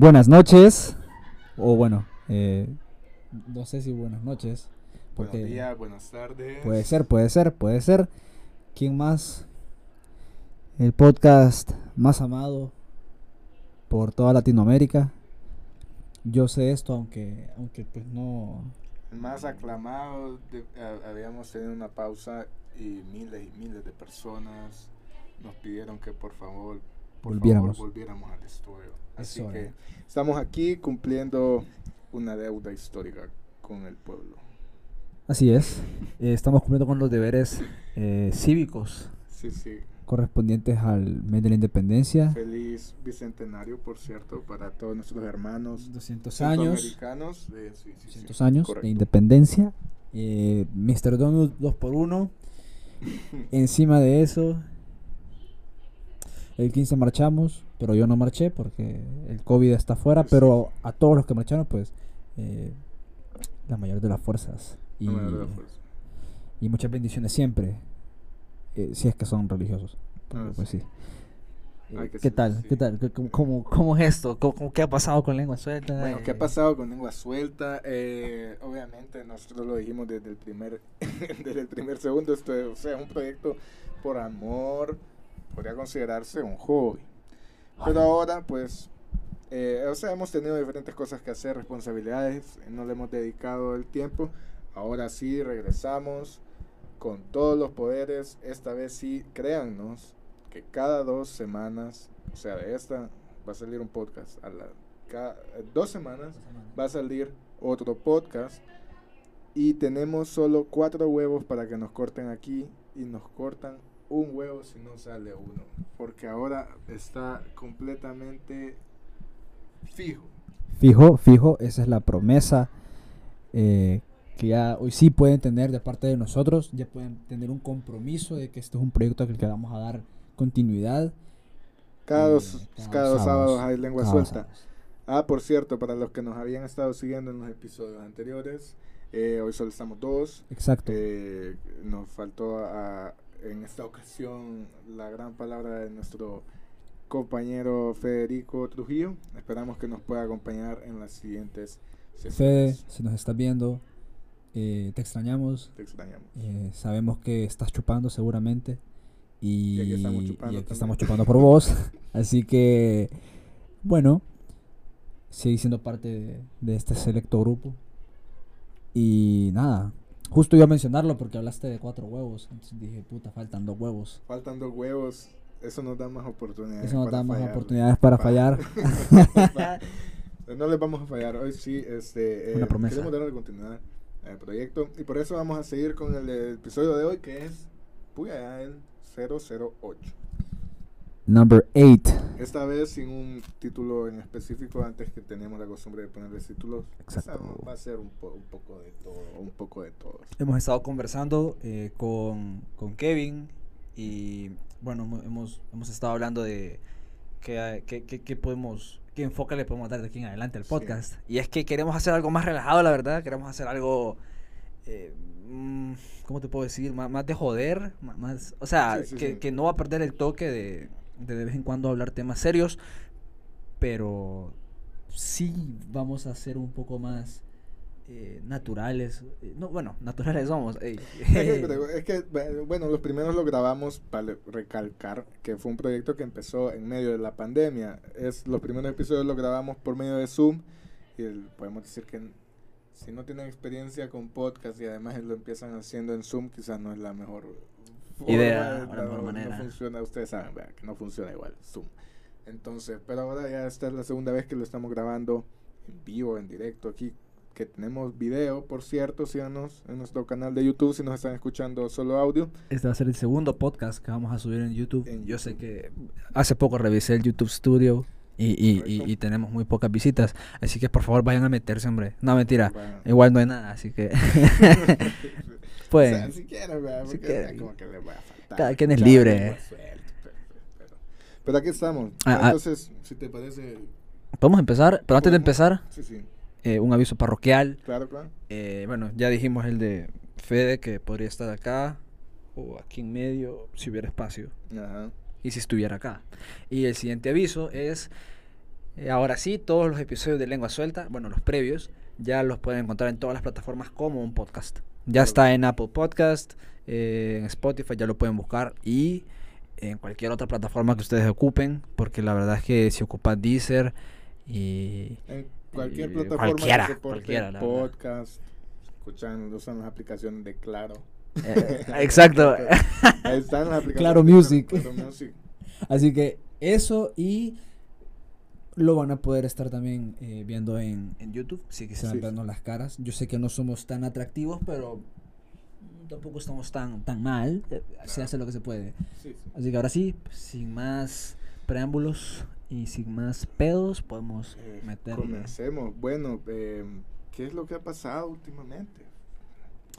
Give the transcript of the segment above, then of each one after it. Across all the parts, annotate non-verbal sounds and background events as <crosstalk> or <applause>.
Buenas noches, o bueno, eh, no sé si buenas noches, porque Buenos días, buenas tardes. puede ser, puede ser, puede ser. ¿Quién más? El podcast más amado por toda Latinoamérica. Yo sé esto, aunque, aunque pues no, El más aclamado, de- ha- habíamos tenido una pausa y miles y miles de personas nos pidieron que por favor, por Volviéramos. favor volviéramos al estudio. Así Eso que es. estamos aquí cumpliendo una deuda histórica con el pueblo. Así es. Eh, estamos cumpliendo con los deberes eh, cívicos Sí, sí. correspondientes al mes de la independencia. Feliz bicentenario, por cierto, para todos nuestros hermanos 200 años. centroamericanos. Eh, sí, sí, sí. 200 años Correcto. de independencia. Eh, Mr. Donald 2x1. Encima de eso, el 15 marchamos, pero yo no marché porque el COVID está afuera. Pero a todos los que marcharon, pues, eh, la mayor de las fuerzas. Y, la fuerza. y muchas bendiciones siempre, eh, si es que son religiosos. porque, Ah, pues sí. Eh, ¿Qué tal? sí. ¿Qué tal? ¿Qué- cómo, cómo, cómo es esto? ¿Cómo, cómo- qué ha pasado con lengua suelta? Bueno, ¿qué ha Eh, pasado con lengua suelta? Eh, obviamente nosotros lo dijimos desde el primer, <laughs> desde el primer segundo, esto es, o sea, un proyecto por amor, podría considerarse un hobby. Pero ahora, pues, eh, o sea, hemos tenido diferentes cosas que hacer, responsabilidades, no le hemos dedicado el tiempo. Ahora sí, regresamos con todos los poderes. Esta vez sí, créannos que cada dos semanas, o sea, de esta va a salir un podcast. A la, cada dos semanas va a salir otro podcast. Y tenemos solo cuatro huevos para que nos corten aquí. Y nos cortan un huevo si no sale uno. Porque ahora está completamente fijo. Fijo, fijo, esa es la promesa eh, que ya hoy sí pueden tener de parte de nosotros, ya pueden tener un compromiso de que este es un proyecto al que vamos a dar continuidad. Cada eh, dos, cada dos sábados hay lengua suelta. sábados. Ah, por cierto, para los que nos habían estado siguiendo en los episodios anteriores, eh, hoy solo estamos dos. Exacto. Eh, nos faltó a- en esta ocasión la gran palabra de nuestro compañero Federico Trujillo. Esperamos que nos pueda acompañar en las siguientes Fede, sesiones. si nos estás viendo, eh, te extrañamos. Te extrañamos. eh, sabemos que estás chupando seguramente. Y, Y aquí estamos y chupando aquí también. estamos chupando por vos. <laughs> Así que, bueno, sigue siendo parte de, de este selecto grupo. Y nada, justo iba a mencionarlo porque hablaste de cuatro huevos. Entonces dije, puta, faltan dos huevos. Faltan dos huevos. Eso nos da más oportunidades. Eso nos para da más fallar. oportunidades para Pa- fallar. <laughs> no les vamos a fallar. Hoy sí, este, Una eh, promesa. queremos darle continuidad al proyecto. Y por eso vamos a seguir con el, episodio de hoy, que es Puya, ya el 008. Number 8. Esta vez sin un título en específico, antes que teníamos la costumbre de ponerle títulos. Exacto. Esta Va a ser un, po- un poco de todo, un poco de todo. Hemos estado conversando eh, con, con Kevin y bueno, hemo- hemos, hemos estado hablando de qué, qué, qué- qué podemos, qué enfoque le podemos dar de aquí en adelante al Sí. podcast. Y es que queremos hacer algo más relajado, la verdad, queremos hacer algo, eh, mm, ¿cómo te puedo decir? Má- Más, de joder, má- más, o sea, Sí, sí, que, sí. que no va a perder el toque de, de de vez en cuando hablar temas serios, pero sí vamos a ser un poco más eh, naturales. eh, no, bueno, naturales somos. ey. <laughs> Es que, <laughs> bueno, los primeros lo grabamos para recalcar que fue un proyecto que empezó en medio de la pandemia. Es, los primeros episodios los grabamos por medio de Zoom y el- podemos decir que si no tienen experiencia con podcast y además lo empiezan haciendo en Zoom, quizás no es la mejor forma, Idea, la no- mejor no manera. funciona, ustedes saben ¿verdad? que no funciona igual Zoom. Entonces, pero ahora ya esta es la segunda vez que lo estamos grabando en vivo, en directo aquí que tenemos video, por cierto, síganos en nuestro canal de YouTube si nos están escuchando solo audio. Este va a ser el segundo podcast que vamos a subir en YouTube. En Yo sé YouTube. que hace poco revisé el YouTube Studio y, y, y- y tenemos muy pocas visitas. Así que por favor vayan a meterse, hombre. No, mentira. Bueno. Igual no hay nada, así que <laughs> <laughs> Pues, pues... si quieren, ¿verdad? si Porque quieren. como que les voy a faltar. Cada quien es libre. pero, pero- pero aquí estamos. Ah, ah. Entonces, si te parece. Podemos empezar, pero antes de empezar, Sí, sí. eh, un aviso parroquial. Claro, claro. Eh, bueno, ya dijimos el de Fede que podría estar acá o aquí en medio si hubiera espacio Ajá. y si estuviera acá. Y el siguiente aviso es Eh, ahora sí, todos los episodios de Lengua Suelta, bueno, los previos, ya los pueden encontrar en todas las plataformas como un podcast. Ya está en Apple Podcast, eh, en Spotify, ya lo pueden buscar y en cualquier otra plataforma que ustedes ocupen, porque la verdad es que si ocupan Deezer y... En cualquier y plataforma cualquiera, que cualquiera, la podcast, escuchan, usan las aplicaciones de Claro. Eh, exacto. <laughs> Ahí están las aplicaciones. Claro de Music. Claro Music. Así que eso y lo van a poder estar también eh, viendo en, en YouTube, si quisieran Sí, sí. vernos las caras. Yo sé que no somos tan atractivos, pero tampoco estamos tan, tan mal. eh, Se hace lo que se puede. Sí, sí. Así que ahora sí, sin más preámbulos y sin más pedos, podemos Eh, meterle. Comencemos. Bueno, eh, ¿qué es lo que ha pasado últimamente?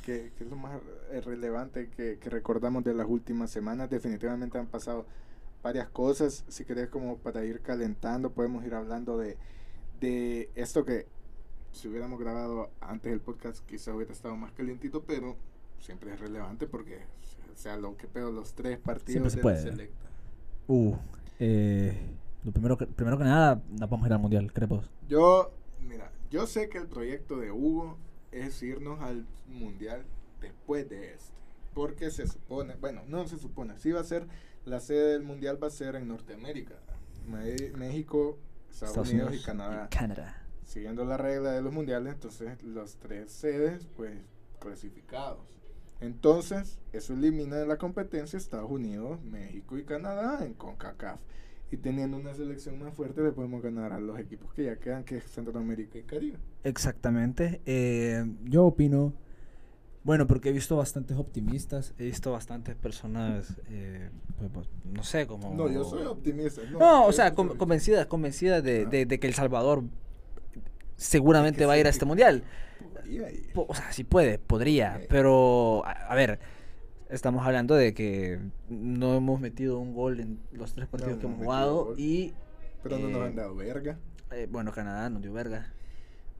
¿Qué, qué es lo más relevante que, que recordamos de las últimas semanas? Definitivamente han pasado varias cosas. Si querés, como para ir calentando, podemos ir hablando de, de esto que si hubiéramos grabado antes del podcast, quizá hubiera estado más calientito, pero siempre es relevante porque, o sea, lo que pedo, los tres partidos se de puede. selecta. Uh, eh, lo primero que, primero que nada, nos vamos a ir al mundial, crepos. Yo, mira, yo sé que el proyecto de Hugo es irnos al mundial después de este. Porque se supone, bueno, no se supone, sí va a ser, la sede del mundial va a ser en Norteamérica. México, Estados, Unidos, y Canadá. Canadá. Siguiendo la regla de los mundiales, entonces los tres sedes, pues, clasificados. Entonces, eso elimina de la competencia Estados Unidos, México y Canadá en CONCACAF. Y teniendo una selección más fuerte, le podemos ganar a los equipos que ya quedan, que es Centroamérica y Caribe. Exactamente. eh, yo opino, bueno, porque he visto bastantes optimistas, he visto bastantes personas, eh, pues, pues, no sé, como... No, yo soy optimista. No, No, o sea, con- convencidas, convencidas de, Ah. de- de que El Salvador seguramente que va a ir a este mundial. O sea, sí puede, podría, Ok. pero a, a ver, estamos hablando de que no hemos metido un gol en los tres partidos que hemos jugado y, Pero no nos eh, han dado verga. eh, bueno, Canadá nos dio verga.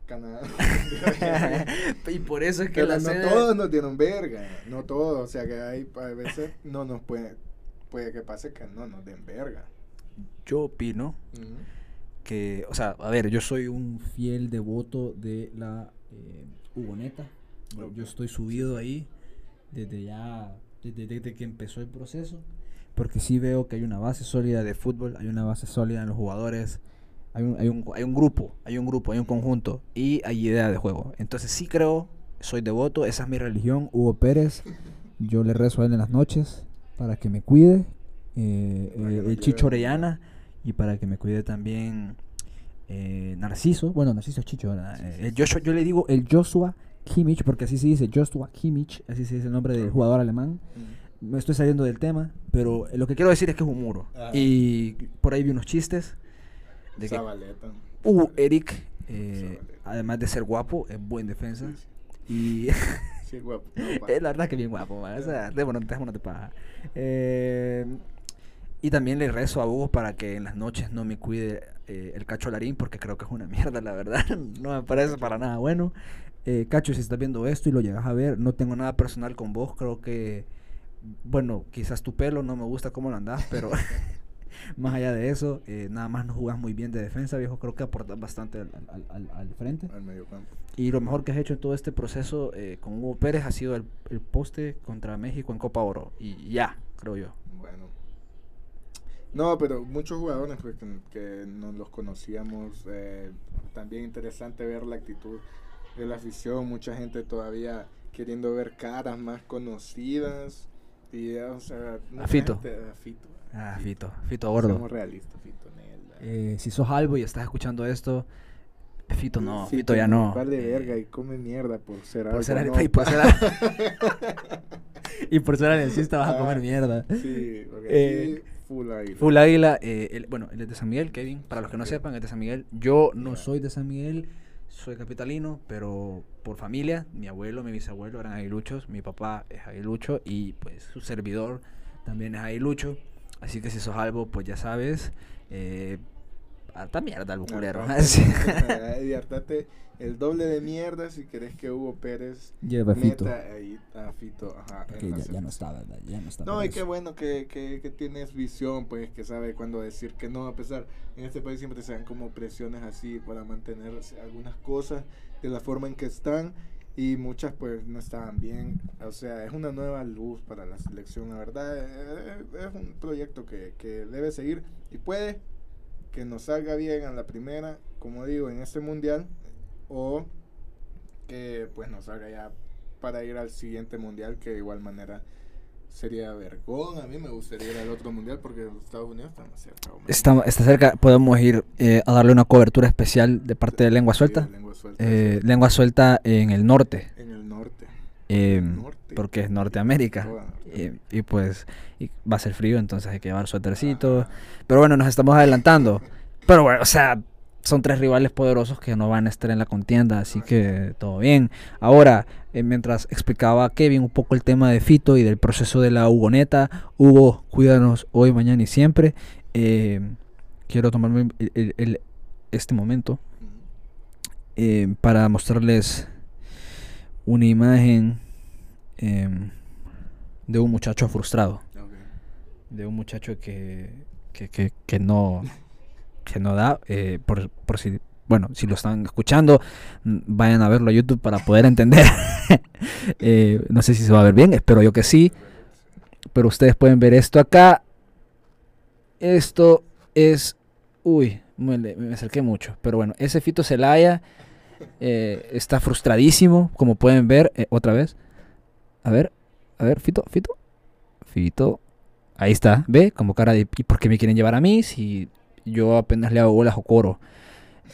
Canadá. <laughs> y por eso es que Pero la no todos nos dieron verga. No todos. O sea, que hay a veces no nos puede. Puede que pase que no nos den verga. Yo opino que, o sea, a ver, yo soy un fiel devoto de la eh, Hugoneta. Yo, estoy subido ahí desde ya, desde, desde que empezó el proceso, porque sí veo que hay una base sólida de fútbol, hay una base sólida en los jugadores, hay un, hay un, hay un grupo, hay un grupo, hay un conjunto y hay idea de juego. Entonces sí creo, soy devoto, esa es mi religión, Hugo Pérez. Yo le rezo a él en las noches para que me cuide, eh, eh, el Chicho. Orellana y para que me cuide también eh, Narciso. Bueno, Narciso es Chicho. Sí, sí, el. Joshua- yo le digo el Joshua Kimmich porque así se dice Joshua Kimmich, así se dice el nombre del Ok. jugador alemán. Ujú. Me estoy saliendo del tema, pero lo que quiero decir es que es un muro. Ajá. Y por ahí vi unos chistes de que uh. Eric, eh, además de ser guapo, es buen defensa. Sí, Y <laughs> sí. Guapo. <laughs> No. Eh, la verdad que bien guapo, man. O sea, de bueno, de paja. Eh, y también le rezo a Hugo para que en las noches no me cuide eh, el Cacho Larín, porque creo que es una <laughs> mierda, la verdad. No me parece para nada bueno. Eh, Cacho, si estás viendo esto y lo llegas a ver, no tengo nada personal con vos. Creo que, bueno, quizás tu pelo no me gusta cómo lo andás, pero más allá de eso, eh, nada más no jugás muy bien de defensa, viejo. Creo que aportas bastante al, al- al- al frente. Al medio campo. Y lo mejor que has hecho en todo este proceso eh, con Hugo Pérez ha sido el, el poste contra México en Copa Oro. Y ya, creo yo. Bueno. No, pero muchos jugadores pues, que, que no los conocíamos. eh, también interesante ver la actitud de la afición. Mucha gente todavía queriendo ver caras más conocidas. Y, o sea, mucha Fito. gente- a Fito. Ah, Fito, Fito gordo. Somos realistas, Fito. Nelda. Eh, si sos algo y estás escuchando esto, Fito no, Fito Fito ya no. Vale Eh, verga y come mierda por ser por algo. ser ¿no? <laughs> y por ser <laughs> y por ser aliancista vas a comer Ah, mierda. Sí, porque Eh, full águila. Full Águila, eh, él- bueno, él es de San Miguel, Kevin, para los que no sepan, es de San Miguel. Yo no soy de San Miguel, soy capitalino, pero por familia, mi abuelo, mi bisabuelo eran aguiluchos, mi papá es aguilucho y pues su servidor también es aguilucho. Así que si sos algo, pues ya sabes, eh, harta mierda el culero. Sí. <laughs> y hartate el doble de mierda si querés que Hugo Pérez Lleva Fito. meta ahí a Fito. Ajá, en Que la ya, ya no está, ¿verdad? Ya no está. No, y qué bueno que, que, que tienes visión, pues, que sabe cuándo decir que no, a pesar, en este país siempre se dan como presiones así para mantener algunas cosas de la forma en que están y muchas pues no estaban bien. O sea, es una nueva luz para la selección, la verdad, eh, es un proyecto que, que debe seguir y puede que nos salga bien en la primera, como digo, en este mundial, o que pues nos salga ya para ir al siguiente mundial, que de igual manera sería vergón. A mí me gustaría ir al otro mundial porque los Estados Unidos están más cerca. Está, está cerca, podemos ir eh, a darle una cobertura especial de parte de Lengua Sí, Suelta. lengua suelta, Eh, sí. lengua Suelta en el norte, En el norte. eh, norte. porque es Norteamérica. Norteamérica. y pues y va a ser frío, entonces hay que llevar suétercitos. Ajá. Pero bueno, nos estamos adelantando. <laughs> Pero bueno, o sea, son tres rivales poderosos que no van a estar en la contienda, así que todo bien. Ahora, eh, mientras explicaba Kevin un poco el tema de Fito y del proceso de la Hugoneta, Hugo, cuídanos hoy, mañana y siempre. eh, quiero tomarme el- el- el- este momento eh, para mostrarles una imagen em, de un muchacho frustrado de un muchacho que, que, que, que no <laughs> que no da eh, por, por si bueno si lo están escuchando vayan a verlo a YouTube para poder entender. <laughs> Eh, no sé si se va a ver bien espero yo que sí. Pero ustedes pueden ver esto acá. Esto es uy me, me acerqué mucho pero bueno ese Fito Celaya eh, está frustradísimo como pueden ver otra vez. A ver a ver Fito Fito. Fito Ahí está, ¿ve? Como cara de ¿y por qué me quieren llevar a mí si yo apenas le hago bolas o coro?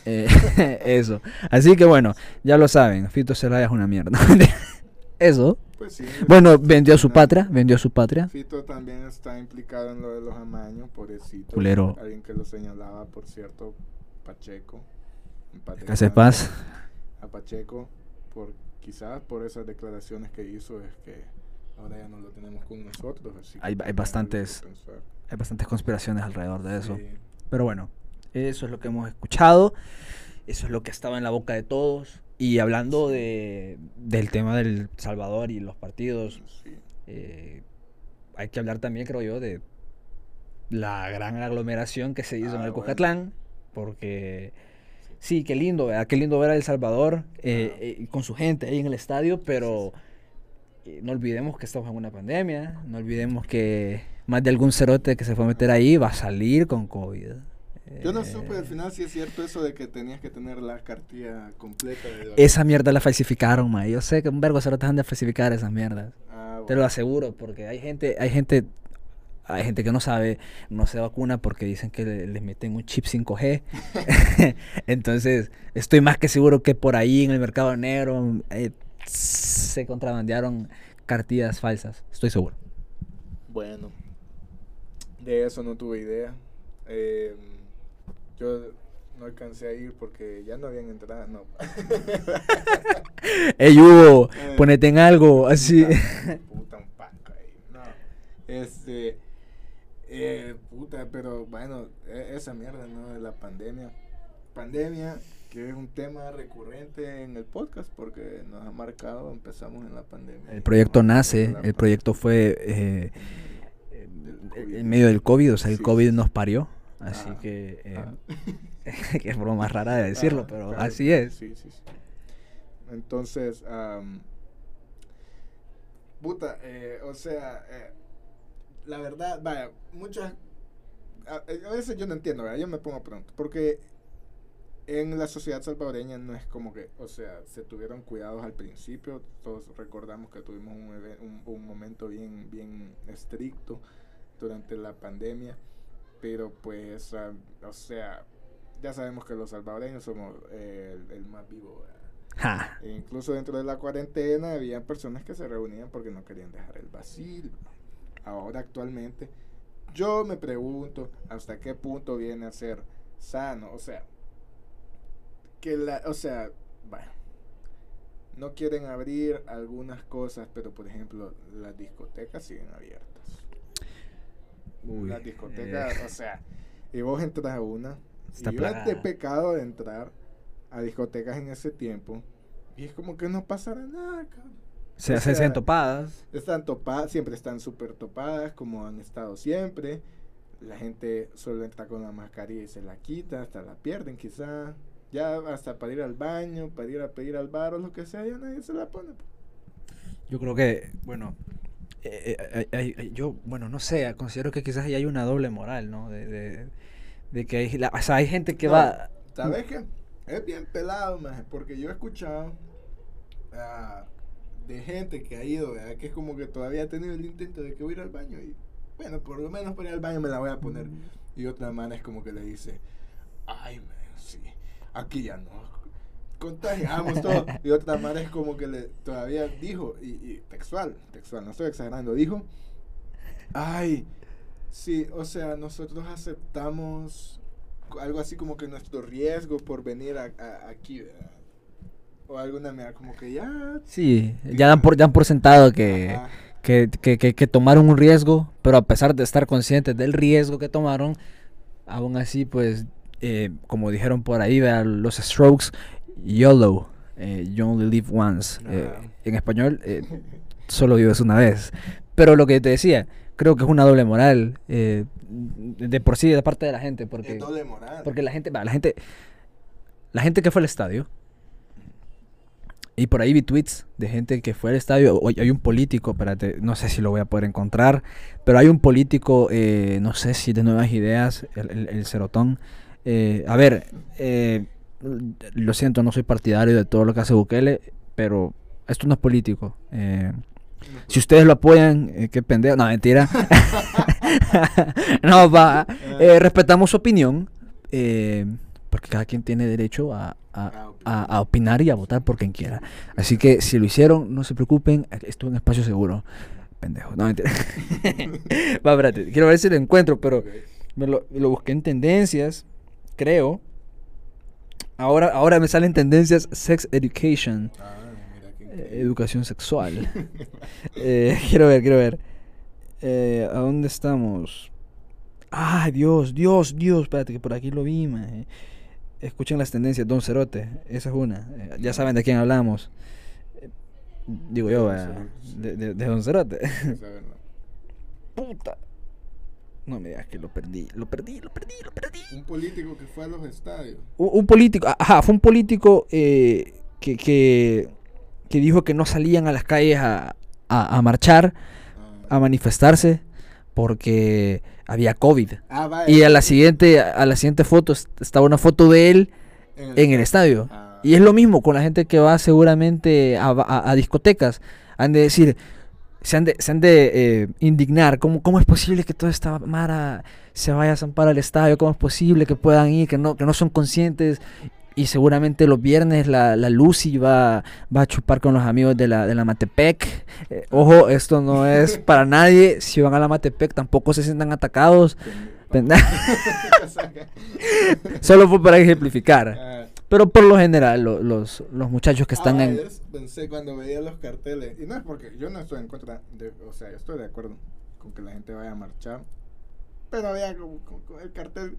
Eh, <laughs> eso. Así que bueno, ya lo saben, Fito Celaya es una mierda. <laughs> eso. Pues sí. Bueno, vendió a su patria, vendió a su patria. Fito también está implicado en lo de los amaños, pobrecito. Culero. Alguien que lo señalaba, por cierto, Pacheco. Que descanse. paz. A Pacheco, por quizás por esas declaraciones que hizo, es que ahora ya no lo tenemos con nosotros. Así Hay- hay bastantes-. Hay bastantes conspiraciones alrededor de eso. Sí. Pero bueno, eso es lo que hemos escuchado. Eso es lo que estaba en la boca de todos. Y hablando de, del tema del Salvador y los partidos. Eh, hay que hablar también, creo yo, de la gran aglomeración que se hizo en Ah, el bueno. Cucatlán, porque sí, qué lindo, ¿verdad? Qué lindo ver a El Salvador eh, Ah. eh, con su gente ahí en el estadio, pero eh, no olvidemos que estamos en una pandemia, no olvidemos que más de algún cerote que se fue a meter ahí va a salir con COVID. Yo no Eh, supe al final si es cierto eso de que tenías que tener la cartilla completa. De Esa mierda la falsificaron, ma. Yo sé que un vergo cerotes han de falsificar esas mierdas. Ah, Te lo bueno. aseguro, porque hay gente, hay gente, hay gente que no sabe, no se vacuna porque dicen que le- les meten un chip 5G. <laughs> <laughs> Entonces, estoy más que seguro que por ahí en el mercado negro eh, se contrabandearon cartillas falsas. Estoy seguro. Bueno, de eso no tuve idea. Eh, yo no alcancé a ir porque ya no habían entrado. No. <laughs> Ey, Hugo, Eh. ponete en algo así. Puta, <laughs> puta, un paco ahí. No. Este. Eh, puta, pero bueno, e- esa mierda, ¿no? De la pandemia. Pandemia, que es un tema recurrente en el podcast porque nos ha marcado, empezamos en la pandemia. El proyecto nace, el proyecto fue eh. En medio del COVID, o sea, el Sí, COVID nos parió. Así Ah, que, eh, ah. <laughs> que es broma rara de decirlo, Ah, pero claro, así es. Sí, sí, sí. Entonces, am, puta, eh, o sea, eh, la verdad, vaya, muchas, a, a veces yo no entiendo, ¿verdad? yo me pongo pronto, porque en la sociedad salvadoreña no es como que, o sea, se tuvieron cuidados al principio, todos recordamos que tuvimos un, un, un momento bien, bien estricto durante la pandemia, pero pues, ah, o sea, ya sabemos que los salvadoreños somos eh, el, el más vivo. E incluso dentro de la cuarentena había personas que se reunían porque no querían dejar el vacío. Ahora actualmente, yo me pregunto hasta qué punto viene a ser sano. O sea, que la, o sea, bueno, no quieren abrir algunas cosas, pero por ejemplo, las discotecas siguen abiertas. Uy, las discotecas, eh. o sea, y vos entras a una Está y de pecado de entrar a discotecas en ese tiempo. Y es como que no pasara nada, cabrón. Se hacen sea, topadas. Están topadas, siempre están súper topadas, como han estado siempre. La gente solo entra con la mascarilla y se la quita, hasta la pierden quizá. Ya hasta para ir al baño, para ir a pedir al bar o lo que sea, ya nadie se la pone. pues. Yo creo que, bueno, eh, eh, yo, bueno, no sé, considero que quizás ahí hay una doble moral, ¿no? De, de, de que hay, la- o sea, hay gente que No, va... ¿Sabes qué? Es bien pelado, maje, porque yo he escuchado ah, de gente que ha ido, ¿verdad? que es como que todavía ha tenido el intento de que voy a ir al baño y, bueno, por lo menos para ir al baño me la voy a poner. Y otra mana es como que le dice, ay, man, sí, aquí ya no, contagiamos todo. Y otra mana es como que le todavía dijo, y, y textual, textual, no estoy exagerando, dijo, ay, sí, o sea, nosotros aceptamos algo así como que nuestro riesgo por venir a, a- aquí, ¿verdad? O alguna manera, como que ya... Sí, ya dan por, dan por sentado que, que, que, que, que tomaron un riesgo, pero a pesar de estar conscientes del riesgo que tomaron, aún así, pues, eh, como dijeron por ahí, ¿verdad? los Strokes, YOLO, eh, You Only Live Once. eh, Ajá. en español, eh, solo vives una vez. Pero lo que te decía, creo que es una doble moral, eh, de por sí, de parte de la gente, porque, es doble moral. porque la gente, la gente, la gente que fue al estadio, y por ahí vi tweets de gente que fue al estadio. o hay un político, espérate, no sé si lo voy a poder encontrar. Pero hay un político, eh, no sé si de nuevas ideas, el, el, el Cerotón. Eh, a ver, eh, lo siento, no soy partidario de todo lo que hace Bukele, pero esto no es político. Eh, si ustedes lo apoyan, eh, qué pendejo. No, mentira. <laughs> <laughs> no, va. eh, respetamos su opinión. eh, porque cada quien tiene derecho a, a- a- a opinar y a votar por quien quiera. Así que si lo hicieron, no se preocupen. Esto es un espacio seguro. Pendejo. No, mentira. <laughs> va, espérate. Quiero ver si lo encuentro, pero me lo, lo busqué en tendencias. Creo. Ahora, ahora me salen tendencias Sex Education. Ah, mira qué Eh, educación sexual. <laughs> <laughs> Eh, quiero ver, quiero ver. Eh, ¿A dónde estamos? Ay, Dios, Dios, Dios. Espérate, que por aquí lo vi. Escuchen las tendencias, Don Cerote. Esa es una. Eh, ya saben de quién hablamos. Digo yo, eh, de, de- de Don Cerote. <laughs> Puta. No me digas que lo perdí, lo perdí, lo perdí, lo perdí. Un político que fue a los estadios. Un, un político, ajá, fue un político eh, que, que, que dijo que no salían a las calles a, a- a marchar, Ah, a manifestarse, porque había COVID. Ah, vaya. Y a la siguiente, a la siguiente foto est- estaba una foto de él en el estadio. Ah, Y es lo mismo con la gente que va seguramente a, a- a discotecas. Han de decir, se han de, se han de eh, indignar. ¿Cómo, ¿Cómo es posible que toda esta Mara se vaya a zampar al estadio? ¿Cómo es posible que puedan ir, que no, que no son conscientes? Y seguramente los viernes la, la Lucy va, va a chupar con los amigos de la, de la Matepec. Eh, ojo, esto no es <laughs> para nadie. Si van a la Matepec tampoco se sientan atacados. <laughs> <laughs> Solo fue para ejemplificar. Ah, Pero por lo general, lo- los, los muchachos que están ah, en... Pensé cuando veía los carteles. Y no es porque yo no estoy en contra de. O sea, yo estoy de acuerdo con que la gente vaya a marchar. Pero había como, el cartel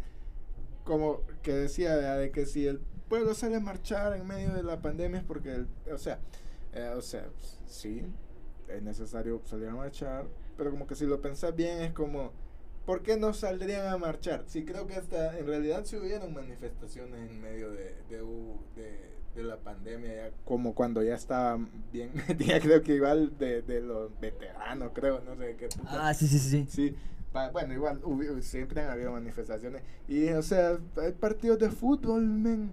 como que decía ¿verdad? de que si el pueblo sale a marchar en medio de la pandemia es porque. el- o sea, eh, o sea, sí, es necesario salir a marchar. Pero como que si lo pensás bien es como. ¿Por qué no saldrían a marchar? Sí, creo que hasta en realidad si hubieran manifestaciones en medio de, de, de- de la pandemia, ya como cuando ya estaba bien, <laughs> ya creo que igual de, de los veteranos, creo, no sé qué puta. Ah, sí, sí, sí. Sí, pa- bueno, igual hubi- siempre han habido manifestaciones. Y, o sea, hay partidos de fútbol, men.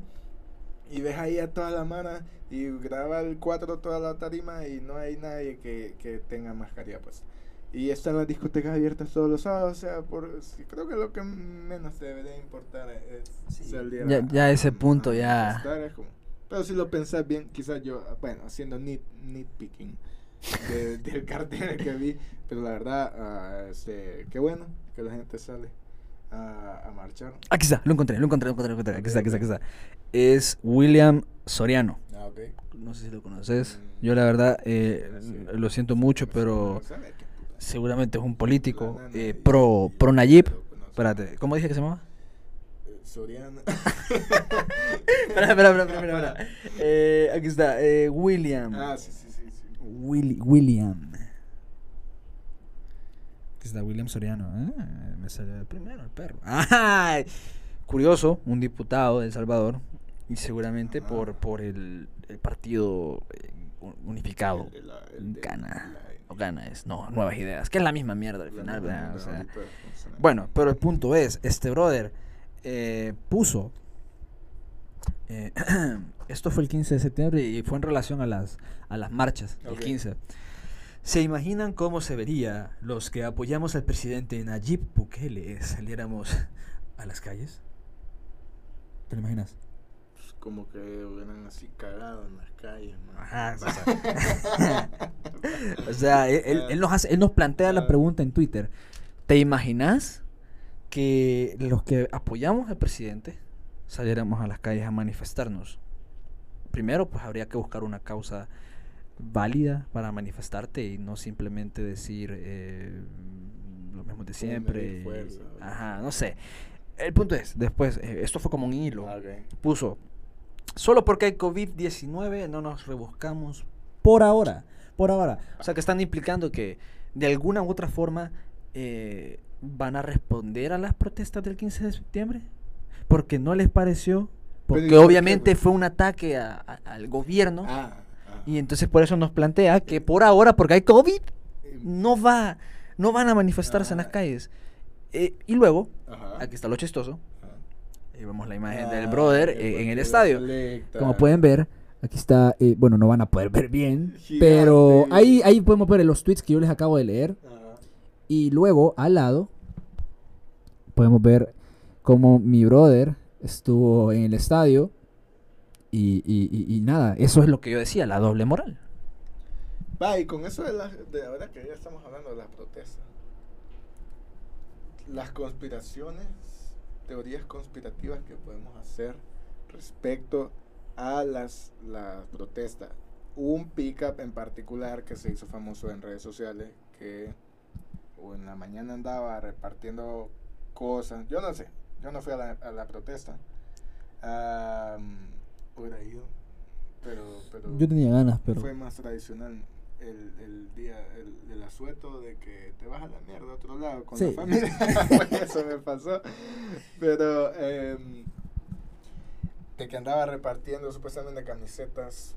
Y ves ahí a toda la mano y graba el 4 toda la tarima y no hay nadie que, que tenga mascarilla, pues. Y están las discotecas abiertas todos los sábados, o sea, por, sí, creo que lo que menos te debería importar es Sí, salir ya- ya ese punto, a ya. es como- pero si lo pensás bien, quizás yo, bueno, haciendo nit, nitpicking de- <laughs> del cartel que vi, pero la verdad, ah, este, qué bueno que la gente sale a, a marchar. Aquí está, lo encontré, lo encontré, lo encontré, lo encontré. Aquí está, aquí está, aquí está. Es William Soriano. Ah, ok. No sé si lo conoces. Yo la verdad eh, Sí. lo siento mucho, pero Seguramente es un político eh, pro, pro Nayib. Espérate, ¿cómo dije que se llamaba? Eh, Soriano. <laughs> espera, espera, espera, espera. <laughs> Eh, aquí está, eh, William. ah, sí, sí, sí. sí. Willi- William. Aquí está William Soriano. Ah, me sale primero el perro. <laughs> Ay, curioso, un diputado de El Salvador y seguramente por, por el, el partido eh, unificado. El- el- el de- Gana es, no, nuevas ideas, que es la misma mierda al final, bueno, pero el punto es, este brother eh, puso, Eh, <clears throat> esto fue el 15 de septiembre y fue en relación a las, a las marchas. el Ok. 15. ¿Se imaginan cómo se vería los que apoyamos al presidente Nayib Bukele saliéramos a las calles? ¿Te lo imaginas? Como que hubieran así cagado en las calles, man. Ajá, <laughs> o sea, <laughs> o sea, él, él- él nos hace- él nos plantea la pregunta en Twitter. ¿Te imaginas que los que apoyamos al presidente saliéramos a las calles a manifestarnos? Primero, pues habría que buscar una causa válida para manifestarte y no simplemente decir eh, lo mismo de siempre. fuerza, Ajá, no sé. El punto es, después, eh, esto fue como un hilo puso, solo porque hay COVID-19 no nos rebuscamos. Por ahora. Por ahora. O sea, que están implicando que de alguna u otra forma eh, van a responder a las protestas del 15 de septiembre. Porque no les pareció. Porque ¿y por qué, obviamente fue un ataque a- a- al gobierno. Ah, ah. Y entonces por eso nos plantea que por ahora, porque hay COVID, Eh, no va, no van a manifestarse en las Ah. calles. Eh, y luego, Ajá. aquí está lo chistoso. Ahí vemos la imagen Ah, del brother eh, en el estadio. selecta. Como pueden ver, aquí está. eh, bueno, no van a poder ver bien. Gigante. Pero ahí, ahí podemos ver los tweets que yo les acabo de leer. Ajá. Y luego, al lado, podemos ver cómo mi brother estuvo en el estadio. Y, y- y- y nada, eso es lo que yo decía, la doble moral. Va, y con eso de, la, de ahora que ya estamos hablando de las protestas, las conspiraciones, teorías conspirativas que podemos hacer respecto a las, las protestas. Un pickup en particular que se hizo famoso en redes sociales que o en la mañana andaba repartiendo cosas. Yo no sé, yo no fui a la, a la protesta. Am, hubiera ido, pero, pero Yo tenía ganas, pero. fue más tradicional el, el día el, del asueto de que te vas a la mierda a otro lado con Sí. la familia. <laughs> <laughs> Pues Eso me pasó. Pero em, de que andaba repartiendo supuestamente camisetas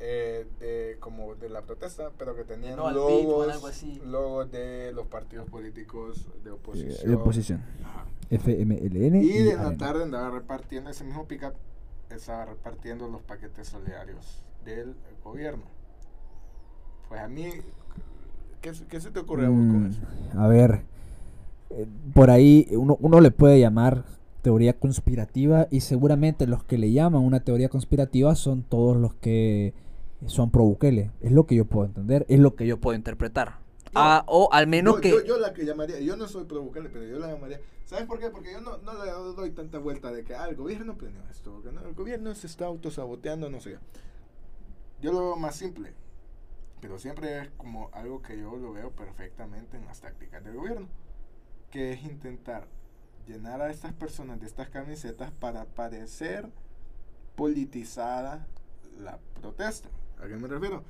eh, de como de la protesta, pero que tenían No, logos, algo así. logos de los partidos políticos de oposición. de oposición. Ajá. FMLN. Y de la tarde andaba repartiendo ese mismo pickup, estaba repartiendo los paquetes solidarios del gobierno. Pues a mí, ¿qué, qué se te ocurre a vos con Mm, eso? A ver, eh, por ahí uno, uno le puede llamar teoría conspirativa y seguramente los que le llaman una teoría conspirativa son todos los que son pro Bukele. Es lo que yo puedo entender, es lo que yo puedo interpretar. No. Ah, o al menos yo, que... yo, yo la que llamaría, yo no soy pro Bukele, pero yo la llamaría. ¿Sabes por qué? Porque yo no, no le doy tanta vuelta de que ah, el gobierno planeó esto, no, el gobierno se está autosaboteando, no sé. Yo lo veo más simple, pero siempre es como algo que yo lo veo perfectamente en las tácticas del gobierno, que es intentar llenar a estas personas de estas camisetas para parecer politizada la protesta. ¿A qué me refiero?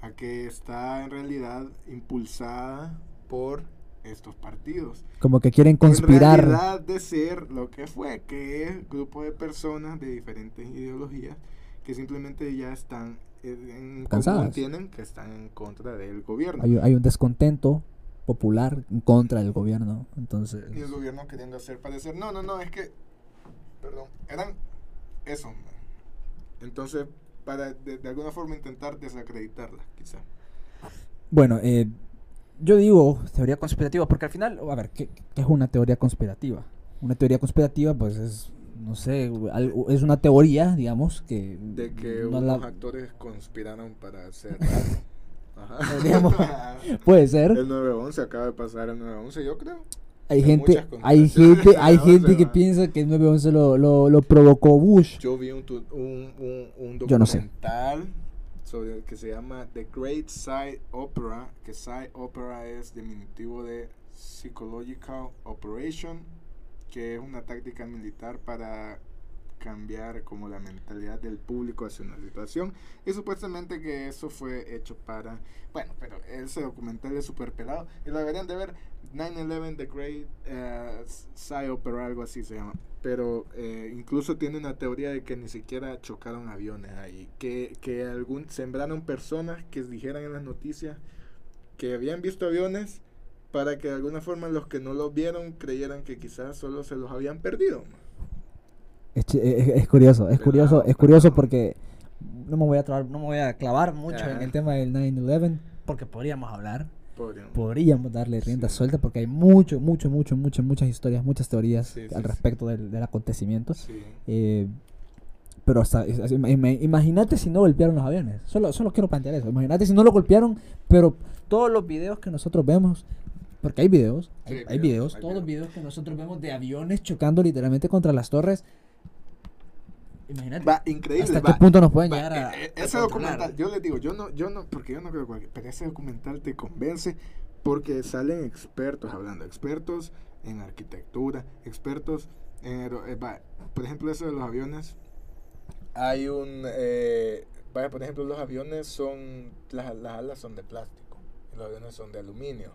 A que está en realidad impulsada por estos partidos. como que quieren En conspirar. realidad de ser lo que fue, que es grupo de personas de diferentes ideologías que simplemente ya están en Cansadas. tienen que están en contra del gobierno. Hay, hay un descontento popular en contra del gobierno. Entonces, Y el gobierno queriendo hacer parecer, no, no, no, es que, perdón, eran eso. Entonces, para de, de alguna forma intentar desacreditarla, quizá. bueno, eh, yo digo teoría conspirativa porque al final, a ver, ¿qué, qué es una teoría conspirativa? Una teoría conspirativa, pues es, no sé, algo- es una teoría, digamos, que... De que no unos la- actores conspiraron para hacer. <laughs> Ajá. <laughs> Digamos, <laughs> Puede ser. El 911 acaba de pasar el 911, yo creo. Hay hay gente, hay gente, hay gente que piensa que el 911 lo, lo, lo provocó Bush. Yo vi un, tu- un, un, un Yo no sé. documental sobre que se llama The Great Side Opera, que Side Opera es diminutivo de Psychological Operation, que es una táctica militar para cambiar como la mentalidad del público hacia una situación. Y supuestamente que eso fue hecho para bueno pero ese documental es súper pelado y lo deberían de ver. 9-11 The Great uh, Psyop o algo así se llama. Pero eh, incluso tiene una teoría de que ni siquiera chocaron aviones ahí que, que algún sembraron personas que dijeran en las noticias que habían visto aviones para que de alguna forma los que no los vieron creyeran que quizás solo se los habían perdido es, es, es curioso, es curioso, es curioso porque no me voy a trabar, no me voy a clavar mucho Ajá. en el tema del 9-11 porque podríamos hablar, Podríamos. podríamos darle rienda Sí. suelta porque hay mucho, mucho, mucho, mucho, muchas historias, muchas teorías Sí, al sí. respecto del, del acontecimiento. Sí. Eh, pero hasta, imagínate si no golpearon los aviones. Solo, solo quiero plantear eso. Imagínate si no lo golpearon, pero todos los videos que nosotros vemos, porque hay videos, hay, Sí, hay videos, videos, hay todos los videos. videos que nosotros vemos de aviones chocando literalmente contra las torres. Imagínate. Va, increíble. ¿Hasta va. qué punto nos pueden Va, llegar a, eh, a ese documental, yo les digo, yo no, yo no, porque yo no creo que, pero ese documental te convence porque salen expertos hablando, expertos en arquitectura, expertos en, eh, va, por ejemplo, eso de los aviones, hay un, eh, vaya, por ejemplo, los aviones son, las, las alas son de plástico, y los aviones son de aluminio,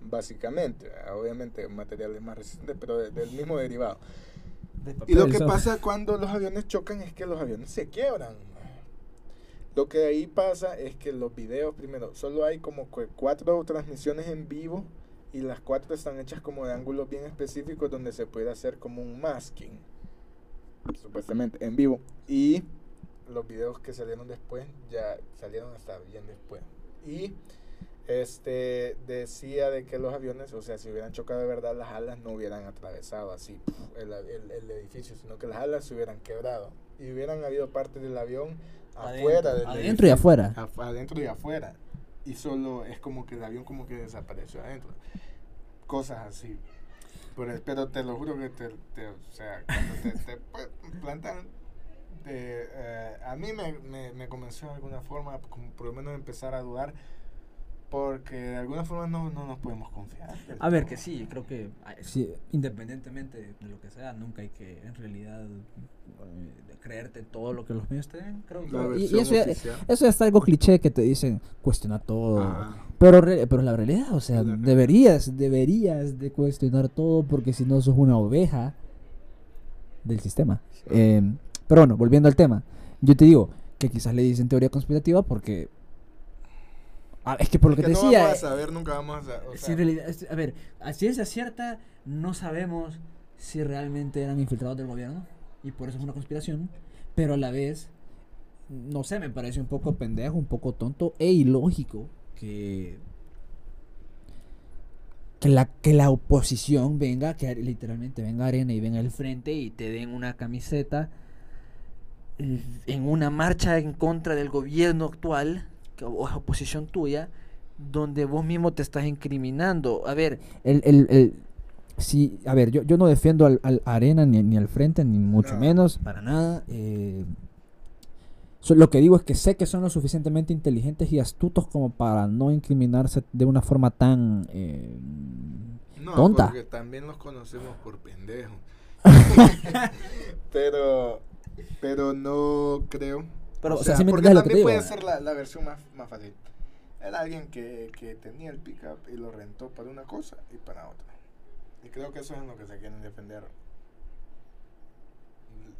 básicamente, obviamente materiales más resistentes, pero de- del mismo derivado. De Y lo que pasa cuando los aviones chocan es que los aviones se quiebran. Lo que ahí pasa es que los videos, primero, solo hay como cuatro transmisiones en vivo y las cuatro están hechas como de ángulos bien específicos donde se puede hacer como un masking, supuestamente en vivo. Y los videos que salieron después ya salieron hasta bien después. Y este decía de que los aviones, o sea, si hubieran chocado de verdad, las alas no hubieran atravesado así puf, el, el- el edificio, sino que las alas se hubieran quebrado y hubieran habido partes del avión afuera del adentro y afuera. af- adentro y afuera. Y solo es como que el avión como que desapareció adentro. Cosas así. Pero, pero te lo juro que te, te- o sea, cuando te, te <laughs> plantan, te, eh, a mí me, me, me convenció de alguna forma, como por lo menos empezar a dudar, porque de alguna forma no, no nos podemos confiar. A ver, que sí, creo que Sí, independientemente de lo que sea, nunca hay que, en realidad, eh, creerte todo lo que los medios te den. Creo que y- y eso ya- eso ya está algo cliché que te dicen cuestiona todo. Ah. Pero, re- pero la realidad, o sea, deberías, deberías de cuestionar todo porque si no sos una oveja del sistema. Sí. Eh, pero bueno, volviendo al tema, yo te digo que quizás le dicen teoría conspirativa porque... Ah, es que por lo que, Que te no decía... vamos a eh, saber, nunca vamos a o sea, realidad, es- a ver, a ciencia cierta, no sabemos si realmente eran infiltrados del gobierno y por eso es una conspiración, pero a la vez, no sé, me parece un poco pendejo, un poco tonto e ilógico que que la que la oposición venga, que literalmente venga Arena y venga al frente y te den una camiseta eh, en una marcha en contra del gobierno actual, o es oposición tuya, donde vos mismo te estás incriminando. A ver, el, el, el- sí, a ver, yo, yo no defiendo al, al Arena ni, ni al frente, ni mucho No. menos, para nada. eh, so- lo que digo es que sé que son lo suficientemente inteligentes y astutos como para no incriminarse de una forma tan eh, no, tonta. porque también los conocemos por pendejos. <laughs> <laughs> pero, pero no creo. Pero, o sea, sí me porque también digo. puede ser la, la versión más, más fácil. Era alguien que, que tenía el pickup y lo rentó para una cosa y para otra. Y creo que eso es en lo que se quieren defender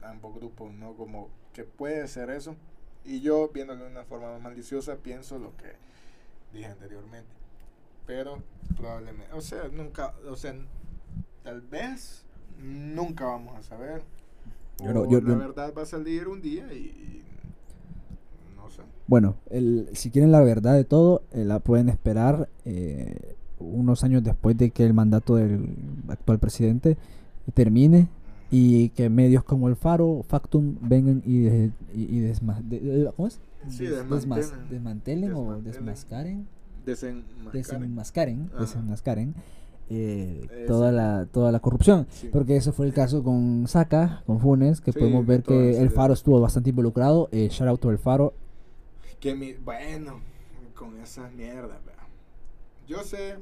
ambos grupos, ¿no? Como que puede ser eso. Y yo, viéndolo de una forma más maliciosa, pienso lo que dije anteriormente. Pero probablemente, o sea, nunca, o sea, tal vez nunca vamos a saber. Yo no- yo- la yo- verdad va a salir un día y no sé. Bueno, el, si quieren la verdad de todo, eh, la pueden esperar eh, unos años después de que el mandato del actual presidente termine y que medios como el Faro, Factum vengan y, de- y, y desma- de- de- ¿cómo es? Sí, desmantelen. desmantelen o desmascaren, desenmascaren, desenmascaren eh, toda la toda la corrupción. Sí. Porque eso fue el caso con Saca, con Funes, que Sí, podemos ver que el Faro estuvo bastante involucrado. Eh, shout out to el Faro. Que mi, bueno, con esa mierda, vea. Yo sé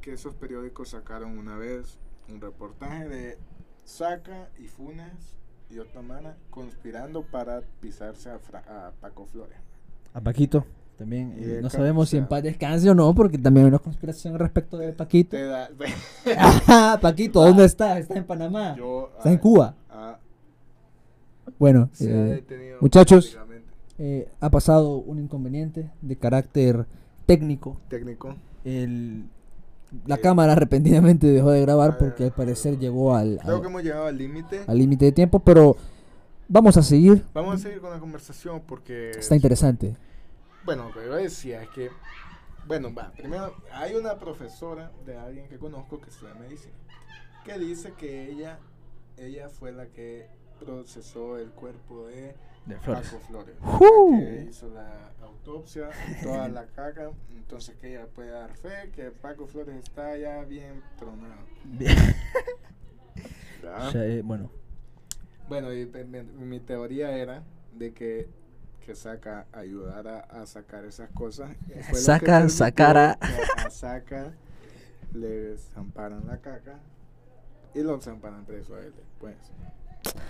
que esos periódicos sacaron una vez un reportaje de Saca y Funes y Otomana conspirando para pisarse a, Fra- a Paco Flores. A Paquito también. Eh, no sabemos si en paz descanse o no, porque también hay una conspiración respecto de Paquito. Da, <laughs> Paquito, ¿dónde está? Está en Panamá. yo, Está en ah, Cuba. ah, Bueno, eh, muchachos. Eh, ha pasado un inconveniente de carácter técnico. Técnico. El, la Eh, cámara repentinamente dejó de grabar ah, porque al parecer llegó al Creo al- que hemos llegado al límite. al límite de tiempo, pero vamos a seguir. Vamos a seguir con la conversación porque... Está interesante. Bueno, lo que yo decía es que, bueno, va, primero, hay una profesora de alguien que conozco que estudia medicina, que dice que ella, ella fue la que procesó el cuerpo de De Paco Flores, que hizo la autopsia, toda la caca, entonces que ella puede dar fe que Paco Flores está ya bien tronado. ¿verdad? <laughs> O sea, eh, bueno, Bueno, y mi, mi teoría era de que, que Saca ayudara a sacar esas cosas. fue Saca, permitió sacara. A Saca le zamparan la caca y lo zamparan preso a él después.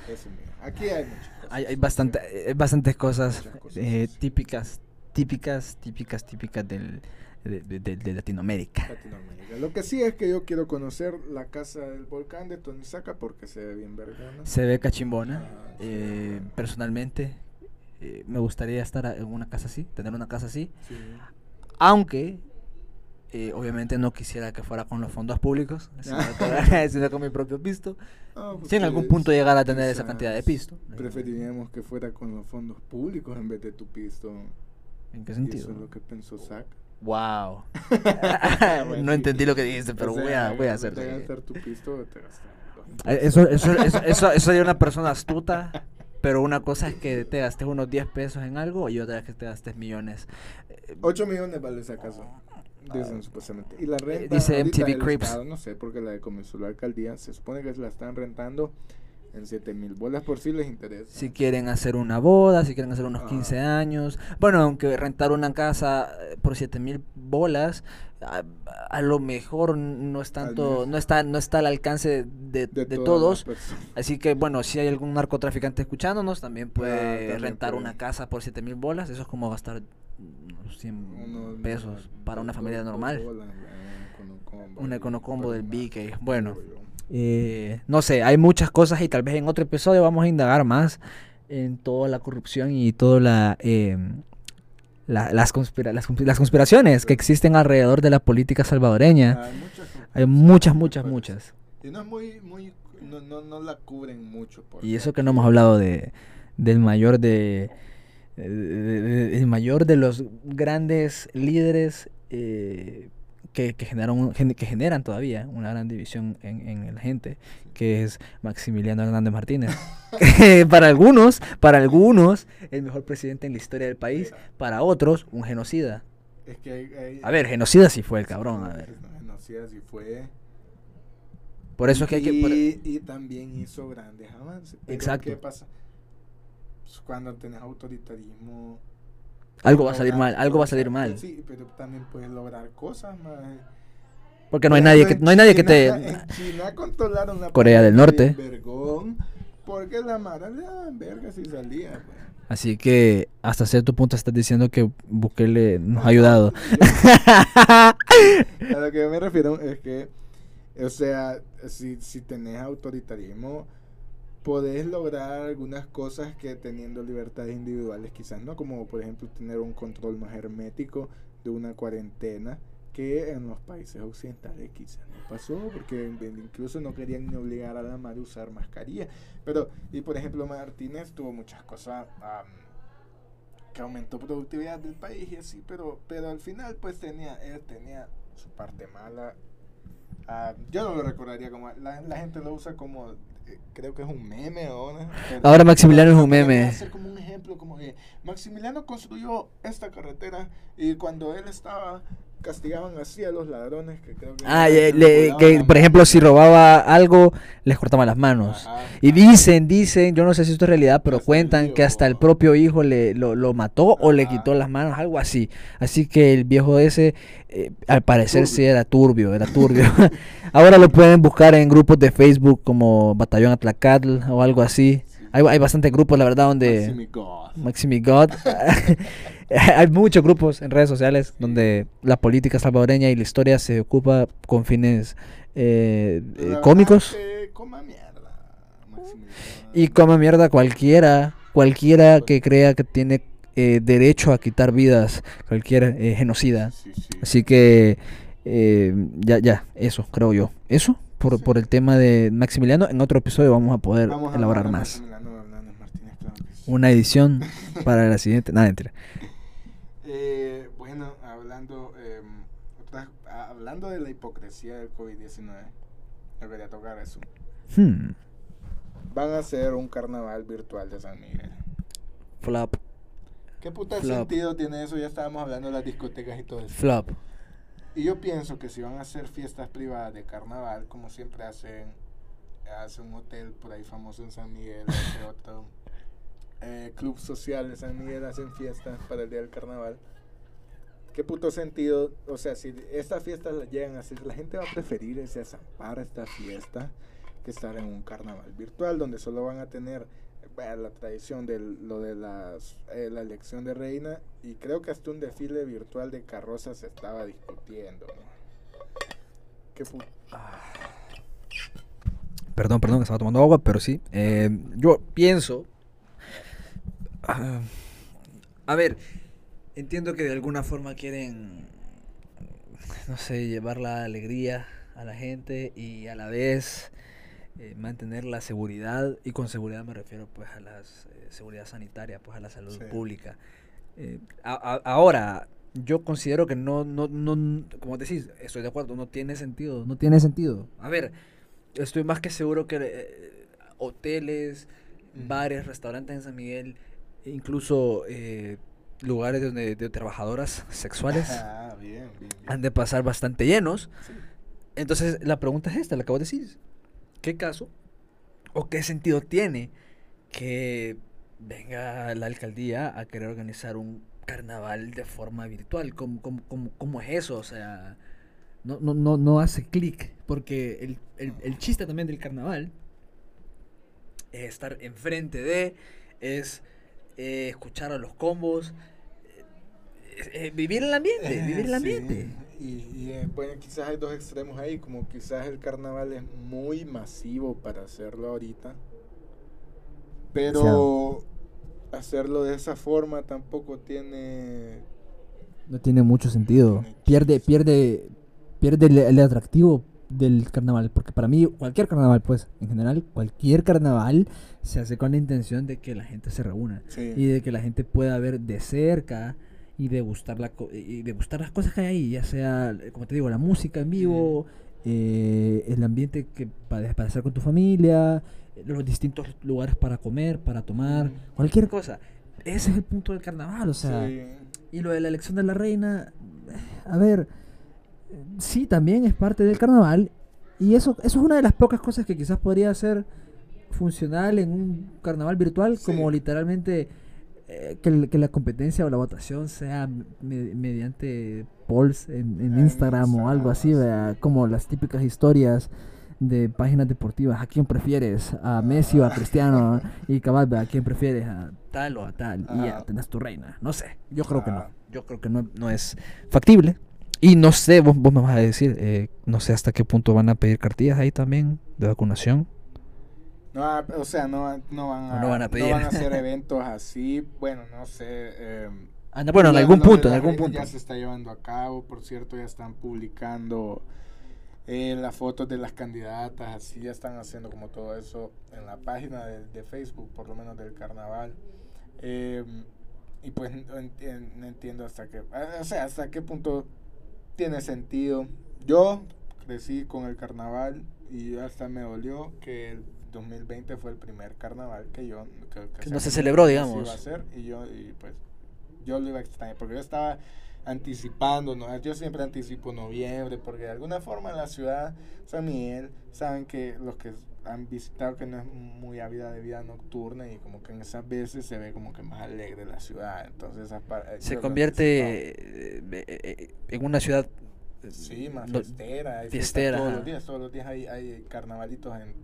Eso, mira. Aquí hay muchas cosas. Hay, hay bastante, eh, bastantes cosas eh, típicas, típicas, típicas, típicas del, de, de- de- de Latinoamérica. Latinoamérica. Lo que sí es que yo quiero conocer la casa del volcán de Tony Saca porque se ve bien vergona. Se ve cachimbona. Ah, sí. eh, personalmente, eh, me gustaría estar en una casa así, tener una casa así. Sí. Aunque, eh, obviamente no quisiera que fuera con los fondos públicos, <laughs> sino, que- <laughs> sino con mi propio pisto. Ah, pues Si en algún punto llegara a tener esa cantidad de pisto. Preferiríamos que fuera con los fondos públicos en vez de tu pisto. ¿En qué Y sentido? eso es lo que pensó Zack. Wow. <laughs> No entendí lo que dijiste, pero O sea, voy a, voy a hacerlo. de gastar tu pisto, te. Eh, Eso, eso, eso, eso, eso sería una persona astuta, pero una cosa es que te gastes unos 10 pesos en algo y otra es que te gastes millones. Eh, 8 millones vale esa casa. Dicen supuestamente. Y la renta. Ah. dice MTV el Cribs. Estado, no sé, porque la comenzó la alcaldía. Se supone que se la están rentando en 7 mil bolas por si les interesa. Si quieren hacer una boda, si quieren hacer unos Ah. 15 años. Bueno, aunque rentar una casa eh, por 7 mil bolas, a, a lo mejor no es tanto, no está, no está al alcance de, de las todos. Así que bueno, si hay algún narcotraficante escuchándonos, también puede también rentar puede. una casa por 7 mil bolas. Eso es como gastar unos 100 Unos- pesos para una familia normal. bolas, un econocombo del BK. Bueno, eh, no sé, hay muchas cosas y tal vez en otro episodio vamos a indagar más en toda la corrupción y toda la, eh, la- las, conspira- las, las conspiraciones que existen alrededor de la política salvadoreña. Hay muchas, Hay muchas, muchas. Y no es muy, muy, no, no, no la cubren mucho. porque Y eso que no hemos hablado de del mayor de- el mayor de los grandes líderes eh, que, que generaron gen- que generan todavía una gran división en, en la gente, que es Maximiliano Hernández Martínez. <laughs> <laughs> para algunos, para algunos, el mejor presidente en la historia del país, para otros, un genocida. Es que hay, hay- A ver, genocida sí fue el cabrón, a ver. Genocida sí fue. Por eso es que hay que... por- Y, y también hizo grandes avances. Pero Exacto. ¿Qué pasa? Pues cuando tenés autoritarismo. algo va a salir mal, algo va a salir mal. Sí, pero también puedes lograr cosas más. Porque no hay nadie que, no hay nadie que te... En China controlaron la Corea del Norte. en Vergón, porque la Mara le daban verga si salía. pues. Así que hasta cierto punto estás diciendo que Bukele nos ha ayudado. <laughs> A lo que yo me refiero es que, o sea, si, si tenés autoritarismo, podés lograr algunas cosas que teniendo libertades individuales quizás no, como por ejemplo tener un control más hermético de una cuarentena que en los países occidentales quizás no pasó, porque incluso no querían ni obligar a la madre a usar mascarilla. Pero, y por ejemplo, Martínez tuvo muchas cosas que aumentó productividad del país y así, pero, pero al final pues tenía, él tenía su parte mala. Ah, yo no lo recordaría como, la, la gente lo usa como, creo que es un meme ahora. Ahora Maximiliano es un meme. ser como un ejemplo, como que Maximiliano construyó esta carretera y cuando él estaba castigaban así a los ladrones que creo que... Ah, le- que, por ejemplo, si robaba algo, les cortaban las manos. Ajá, Y ajá. dicen, dicen, yo no sé si esto es realidad, pero Hasta cuentan que hasta el propio hijo le, lo, lo mató o le quitó las manos, algo así. Así que el viejo ese, eh, al parecer sí Turbio. era turbio, era turbio. <laughs> Ahora lo pueden buscar en grupos de Facebook como Batallón Atlacatl o algo así. Sí. Hay, hay bastantes grupos, la verdad, donde... Maximi God. Maximi God. <laughs> <laughs> Hay muchos grupos en redes sociales donde la política salvadoreña y la historia se ocupa con fines eh, eh, cómicos. que coma mierda. Y cualquiera, cualquiera que crea que tiene eh, derecho a quitar vidas, cualquier eh, genocida. Sí, sí. Así que eh, ya, ya, eso, creo yo. Eso, por, Sí. por el tema de Maximiliano, en otro episodio vamos a poder Vamos a elaborar más. Una edición <laughs> para la siguiente. Nada, mentira. Hablando, eh, otra- ah, hablando de la hipocresía del COVID-19, me quería tocar eso. Hmm, Van a hacer un carnaval virtual de San Miguel. Flop, ¿Qué puta Flop. sentido tiene eso? Ya estábamos hablando de las discotecas y todo eso. flop. Y yo pienso que si van a hacer fiestas privadas de carnaval, como siempre hacen, hace un hotel por ahí famoso en San Miguel, hace otro eh, club social de San Miguel, hacen fiestas para el día del carnaval. ¿Qué puto sentido? O sea, si estas fiestas las llegan a hacer, la gente va a preferir ese zampar esta fiesta que estar en un carnaval virtual donde solo van a tener la tradición de lo de las, eh, la elección de reina y creo que hasta un desfile virtual de carrozas se estaba discutiendo. ¿no? ¿Qué pu- Perdón, perdón, que estaba tomando agua, pero sí. eh, yo pienso. ah, a ver, entiendo que de alguna forma quieren, no sé, llevar la alegría a la gente y a la vez eh, mantener la seguridad. Y con seguridad me refiero pues a la seguridad sanitaria, pues a la salud Sí. pública. Eh, a- a- ahora, yo considero que no, no, no, como decís, estoy de acuerdo, no tiene sentido, no tiene sentido. A ver, estoy más que seguro que eh, hoteles, bares, restaurantes en San Miguel, incluso eh, lugares donde de trabajadoras sexuales <laughs> Ah, bien, bien, bien. han de pasar bastante llenos. Sí. Entonces, la pregunta es esta, la acabo de decir. ¿Qué caso o qué sentido tiene que venga la alcaldía a querer organizar un carnaval de forma virtual? ¿Cómo, cómo, cómo- cómo es eso? O sea, no, no, no, no hace clic. Porque el, el- el chiste también del carnaval es estar enfrente de, es eh, escuchar a los combos, eh, eh, vivir el ambiente, vivir el ambiente. sí. Y, y, eh, bueno, quizás hay dos extremos ahí, como quizás el carnaval es muy masivo para hacerlo ahorita, pero hacerlo de esa forma tampoco tiene... No tiene mucho sentido. Tiene Pierde, pierde, pierde el, el atractivo del carnaval. Porque para mí, cualquier carnaval, pues, en general, cualquier carnaval se hace con la intención de que la gente se reúna. Sí. Y de que la gente pueda ver de cerca y degustar, la co- y degustar las cosas que hay ahí. Ya sea, como te digo, la música en vivo, eh, el ambiente que para, para estar con tu familia, los distintos lugares para comer, para tomar, Ujú. cualquier cosa. Ese es el punto del carnaval, o sea... Y lo de la elección de la reina, eh, a ver, sí, también es parte del carnaval. Y eso, eso es una de las pocas cosas que quizás podría ser funcional en un carnaval virtual, Sí. como literalmente eh, que, que la competencia o la votación sea me- mediante polls en, Instagram o algo así, como las típicas historias de páginas deportivas. ¿A quién prefieres? ¿A Messi o a Cristiano? <laughs> Y cabal. ¿a quién prefieres? ¿A tal o a tal? Y ya Ah. tenés tu reina. No sé, yo creo que no. Ah. Yo creo que no, no es factible. Y no sé, vos, vos me vas a decir, eh, no sé hasta qué punto van a pedir cartillas ahí también de vacunación. No, ah, o sea, no, van- no van a, No van a pedir. hacer <laughs> eventos así. Bueno, no sé. eh, Anda, bueno, en algún punto, en algún punto. Ya se está llevando a cabo. Por cierto, ya están publicando eh, las fotos de las candidatas. Así ya están haciendo como todo eso en la página de, de Facebook, por lo menos del carnaval. Eh, y pues no, enti- no entiendo hasta qué, o sea, hasta qué punto tiene sentido. Yo crecí con el carnaval y hasta me dolió que el 2020 fue el primer carnaval que yo que, Que no se celebró, que digamos. iba a hacer y yo y pues yo lo iba a extrañar porque yo estaba anticipándonos. Yo siempre anticipo noviembre, porque de alguna forma en la ciudad San Miguel saben que los que han visitado que no es muy ávida de vida nocturna y como que en esas veces se ve como que más alegre la ciudad. Entonces eh, Se convierte eh, eh, en una ciudad Sí, más no- fiestera. hay fiestera, Todos los días, todos los días hay, hay carnavalitos en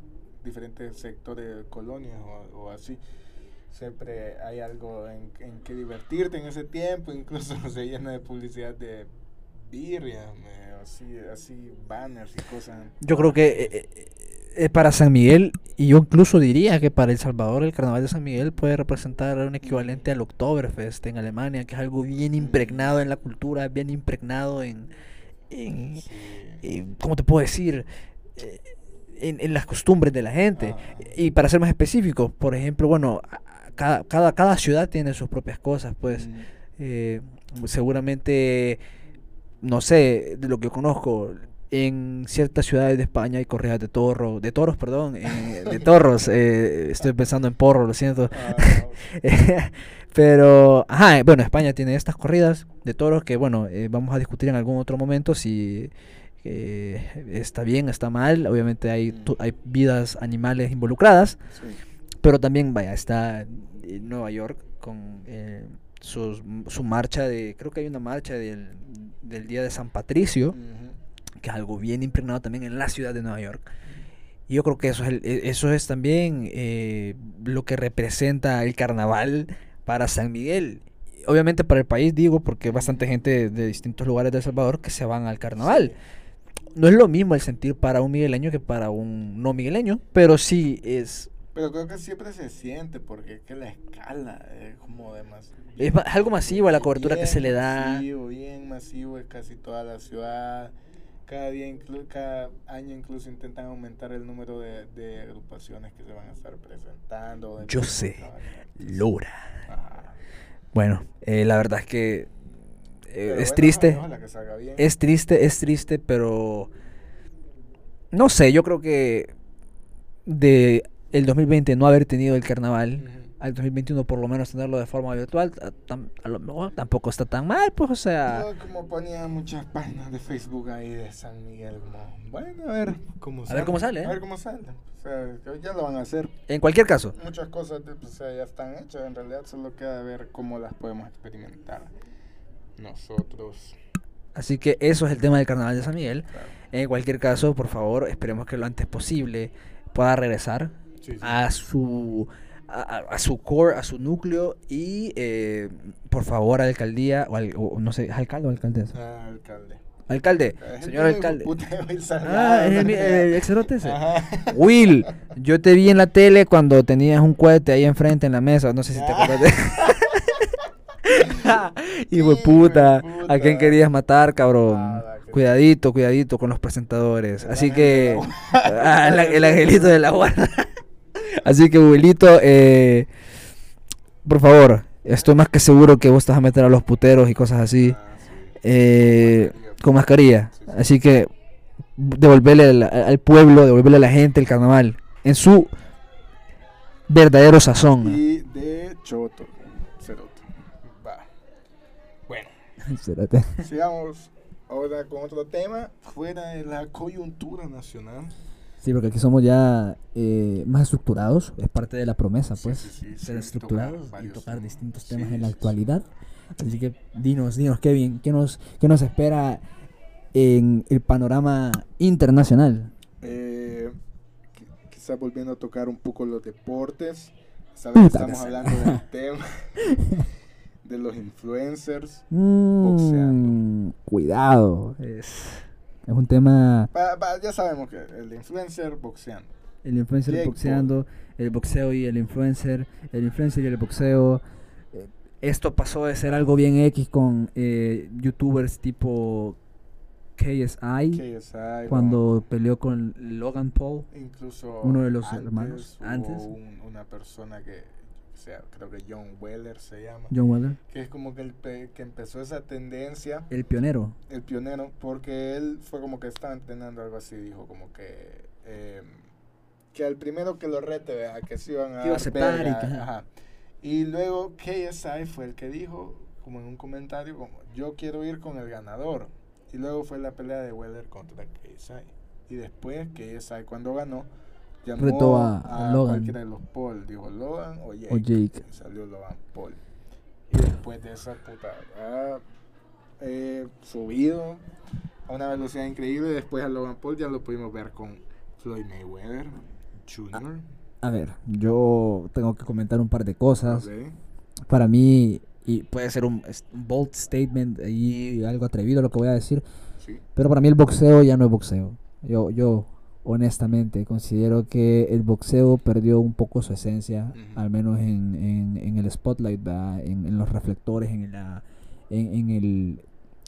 diferentes sectores colonias o, o así. Siempre hay algo en, en que divertirte en ese tiempo, <laughs> incluso se llena de publicidad de birria, así, así banners y cosas. Yo creo que eh, eh, para San Miguel, y yo incluso diría que para El Salvador el carnaval de San Miguel puede representar un equivalente al Oktoberfest en Alemania, que es algo bien impregnado en la cultura, bien impregnado en, en, en- ¿cómo te puedo decir? Eh, En, en las costumbres de la gente. Ah. Y para ser más específico, por ejemplo, bueno, cada, cada, cada ciudad tiene sus propias cosas, pues. Mm. Eh, seguramente, no sé, de lo que yo conozco, en ciertas ciudades de España hay corridas de toro, de toros, perdón, eh, de torros. eh, estoy pensando en porro, lo siento. Ah, <laughs> Pero, ajá, eh, bueno, España tiene estas corridas de toros que, bueno, eh, vamos a discutir en algún otro momento si eh, está bien, está mal. Obviamente hay, tu- hay vidas animales involucradas. sí. Pero también, vaya, está en Nueva York con eh, sus- su marcha de, creo que hay una marcha del, del Día de San Patricio. Que es algo bien impregnado también en la ciudad de Nueva York. Y yo creo que eso es, el- e- eso es también eh, lo que representa el carnaval para San Miguel. Obviamente para el país, digo, porque hay bastante gente de distintos lugares de El Salvador que se van al carnaval. No es lo mismo el sentir para un migueleño que para un no migueleño, pero sí es Pero creo que siempre se siente porque es que la escala es como demasiado. Es ma- algo masivo la cobertura que se le da. Masivo, bien masivo, es casi toda la ciudad. Cada día, inclu- cada año incluso intentan aumentar el número de, de agrupaciones que se van a estar presentando. de Yo sé. Lora. Ajá. Bueno, eh, la verdad es que eh, es bueno, triste. ojalá- ojalá que salga bien. Es triste, es triste, pero no sé, yo creo que de el 2020 no haber tenido el carnaval. Al 2021 por lo menos tenerlo de forma virtual, a, lo mejor tampoco está tan mal, pues o sea, Yo como ponía muchas páginas de Facebook ahí de San Miguel, como, bueno, a ver cómo A ver cómo sale, ¿eh? A ver cómo sale. O sea, ya lo van a hacer. en cualquier caso, Muchas cosas pues, o sea, ya están hechas, en realidad solo queda ver cómo las podemos experimentar nosotros. así que eso es el tema del carnaval de San Miguel. Claro. En cualquier caso, por favor, esperemos que lo antes posible pueda regresar Sí, sí. a su a, su core, a su núcleo y eh, por favor alcaldía o, al- o no sé, ¿es alcalde o alcaldesa? Ah, alcalde. Alcalde, Es señor alcalde. Ah, es el, el ese. Will, <laughs> yo te vi en la tele cuando tenías un cohete ahí enfrente en la mesa, no sé si te Ah. acuerdas de... <laughs> <laughs> Hijo de puta, ¿a quién querías matar, cabrón? Nada, que- Cuidadito, cuidadito con los presentadores. Así que... Ah, el angelito de la guarda. Así que, Wilito, eh, por favor, estoy más que seguro que vos vas a meter a los puteros y cosas así Ah, eh, con mascarilla. Sí, sí. Así que devolverle al, al pueblo, devolverle a la gente el carnaval en su verdadero sazón. Y de Choto. Ceroto. Va. Bueno, <laughs> sigamos ahora con otro tema. Fuera de la coyuntura nacional. Sí, porque aquí somos ya eh, más estructurados. Es parte de la promesa, pues. sí, sí, ser sí, estructurados tocar y tocar temas. distintos Sí, temas en la sí, sí. actualidad. Así que dinos, dinos, Kevin, ¿qué nos, qué nos espera en el panorama internacional? Eh, qui- quizás volviendo a tocar un poco los deportes. Sabes que estamos hablando del tema <laughs> de los influencers. Mm, cuidado. Es, es un tema. Pa- pa- ya sabemos que el influencer boxeando. El influencer Jake boxeando, el boxeo y el influencer, el influencer y el boxeo. Eh, Esto pasó de ser algo bien X con eh, youtubers tipo KSI KSI, cuando peleó con Logan Paul. incluso uno de los antes hermanos, hubo antes. un- una persona que, sea, creo que John Weller se llama, John Weller, que es como que, el que empezó esa tendencia, el pionero. el pionero, porque él fue como que estaba entrenando algo así, dijo como que eh, que al primero que lo rete, vea, que se iban a, iba a aceptar y que- ajá. Y luego KSI fue el que dijo, como en un comentario, como yo quiero ir con el ganador. Y luego fue la pelea de Weller contra KSI. Y después KSI cuando ganó, llamó Retó a- a, a Logan. cualquiera de los Paul. Dijo Logan o Jake. O Jake. Y salió Logan Paul. Y después de esa puta, ha eh, subido a una velocidad increíble. Después a Logan Paul ya lo pudimos ver con Floyd Mayweather Jr. A ver, yo tengo que comentar un par de cosas. Para mí, y puede ser un, bold statement y algo atrevido lo que voy a decir, Sí. pero para mí el boxeo ya no es boxeo. Yo, yo honestamente considero que el boxeo perdió un poco su esencia, al menos en, en- en el spotlight. En, en los reflectores, en, la, en, en el,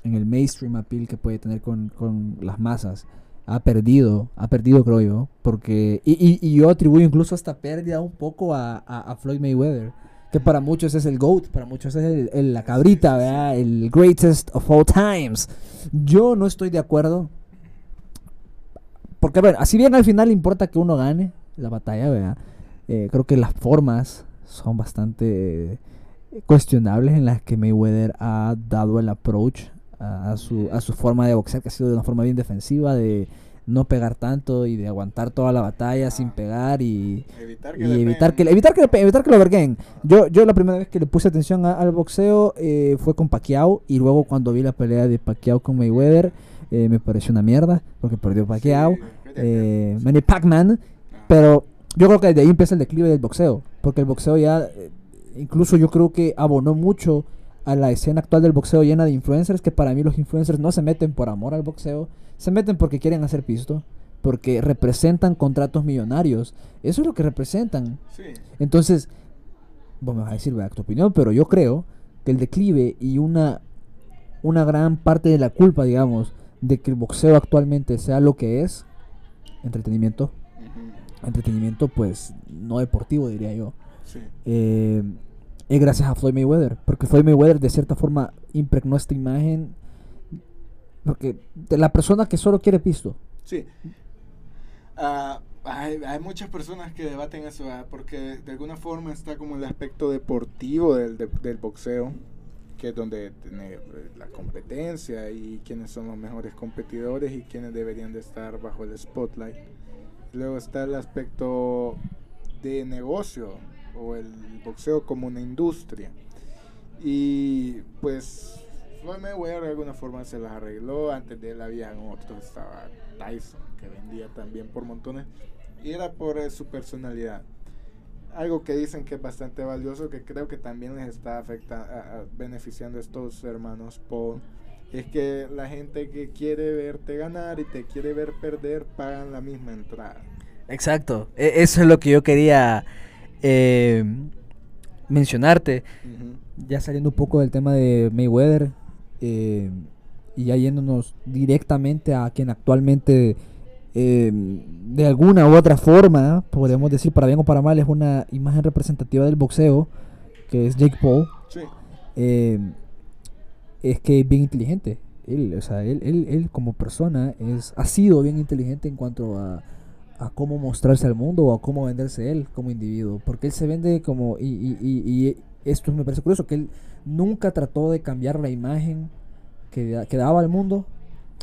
en el mainstream appeal que puede tener con, con las masas. Ha perdido, ha perdido creo yo, porque... Y, y- y yo atribuyo incluso esta pérdida un poco a, a- a Floyd Mayweather, que para muchos es el GOAT, para muchos es el- el- la cabrita, ¿verdad? El greatest of all times. Yo no estoy de acuerdo. Porque, bueno, así bien al final importa que uno gane la batalla, ¿verdad? Eh, creo que las formas son bastante eh, cuestionables en las que Mayweather ha dado el approach a, a su, a su forma de boxear, que ha sido de una forma bien defensiva, de no pegar tanto y de aguantar toda la batalla sin pegar y, Evitar y le evitar que, evitar que, evitar que lo verguen. Yo, yo la primera vez que le puse atención a- al boxeo eh, fue con Pacquiao y luego cuando vi la pelea de Pacquiao con Mayweather eh, me pareció una mierda porque perdió Pacquiao, Sí, eh, Manny Pacman, pero yo creo que desde ahí empieza el declive del boxeo, porque el boxeo ya, eh, incluso yo creo que abonó mucho a la escena actual del boxeo llena de influencers, que para mí los influencers no se meten por amor al boxeo, se meten porque quieren hacer pisto, porque representan contratos millonarios, eso es lo que representan. Sí. Entonces, vos me vas a decir, ¿verdad? tu opinión, pero yo creo que el declive y una, una gran parte de la culpa, digamos, de que el boxeo actualmente sea lo que es, entretenimiento, entretenimiento pues no deportivo diría yo, Sí. eh, es gracias a Floyd Mayweather, porque Floyd Mayweather de cierta forma impregnó esta imagen, porque de la persona que solo quiere pisto, Sí. Ah, hay, hay muchas personas que debaten eso, ¿verdad? porque de alguna forma está como el aspecto deportivo del, de- del boxeo, que es donde tiene eh, la competencia y quiénes son los mejores competidores y quiénes deberían de estar bajo el spotlight. Luego está el aspecto de negocio o el boxeo como una industria. Y pues Floyd Mayweather de alguna forma se las arregló. Antes de él habían otros, estaba Tyson, que vendía también por montones. Y era por eh, su personalidad. Algo que dicen que es bastante valioso, que creo que también les está afectando, beneficiando a estos hermanos Paul, es que la gente que quiere verte ganar y te quiere ver perder pagan la misma entrada. Exacto. E- Eso es lo que yo quería eh, mencionarte. Ya saliendo un poco del tema de Mayweather eh, y ya yéndonos directamente a quien actualmente eh, de alguna u otra forma, podríamos decir para bien o para mal, es una imagen representativa del boxeo, que es Jake Paul, Sí. eh, es que es bien inteligente. Él, o sea, él, él, él como persona es, ha sido bien inteligente en cuanto a, a cómo mostrarse al mundo o a cómo venderse él como individuo. Porque él se vende como... Y, y, y, y esto me parece curioso, que él nunca trató de cambiar la imagen que, que daba al mundo.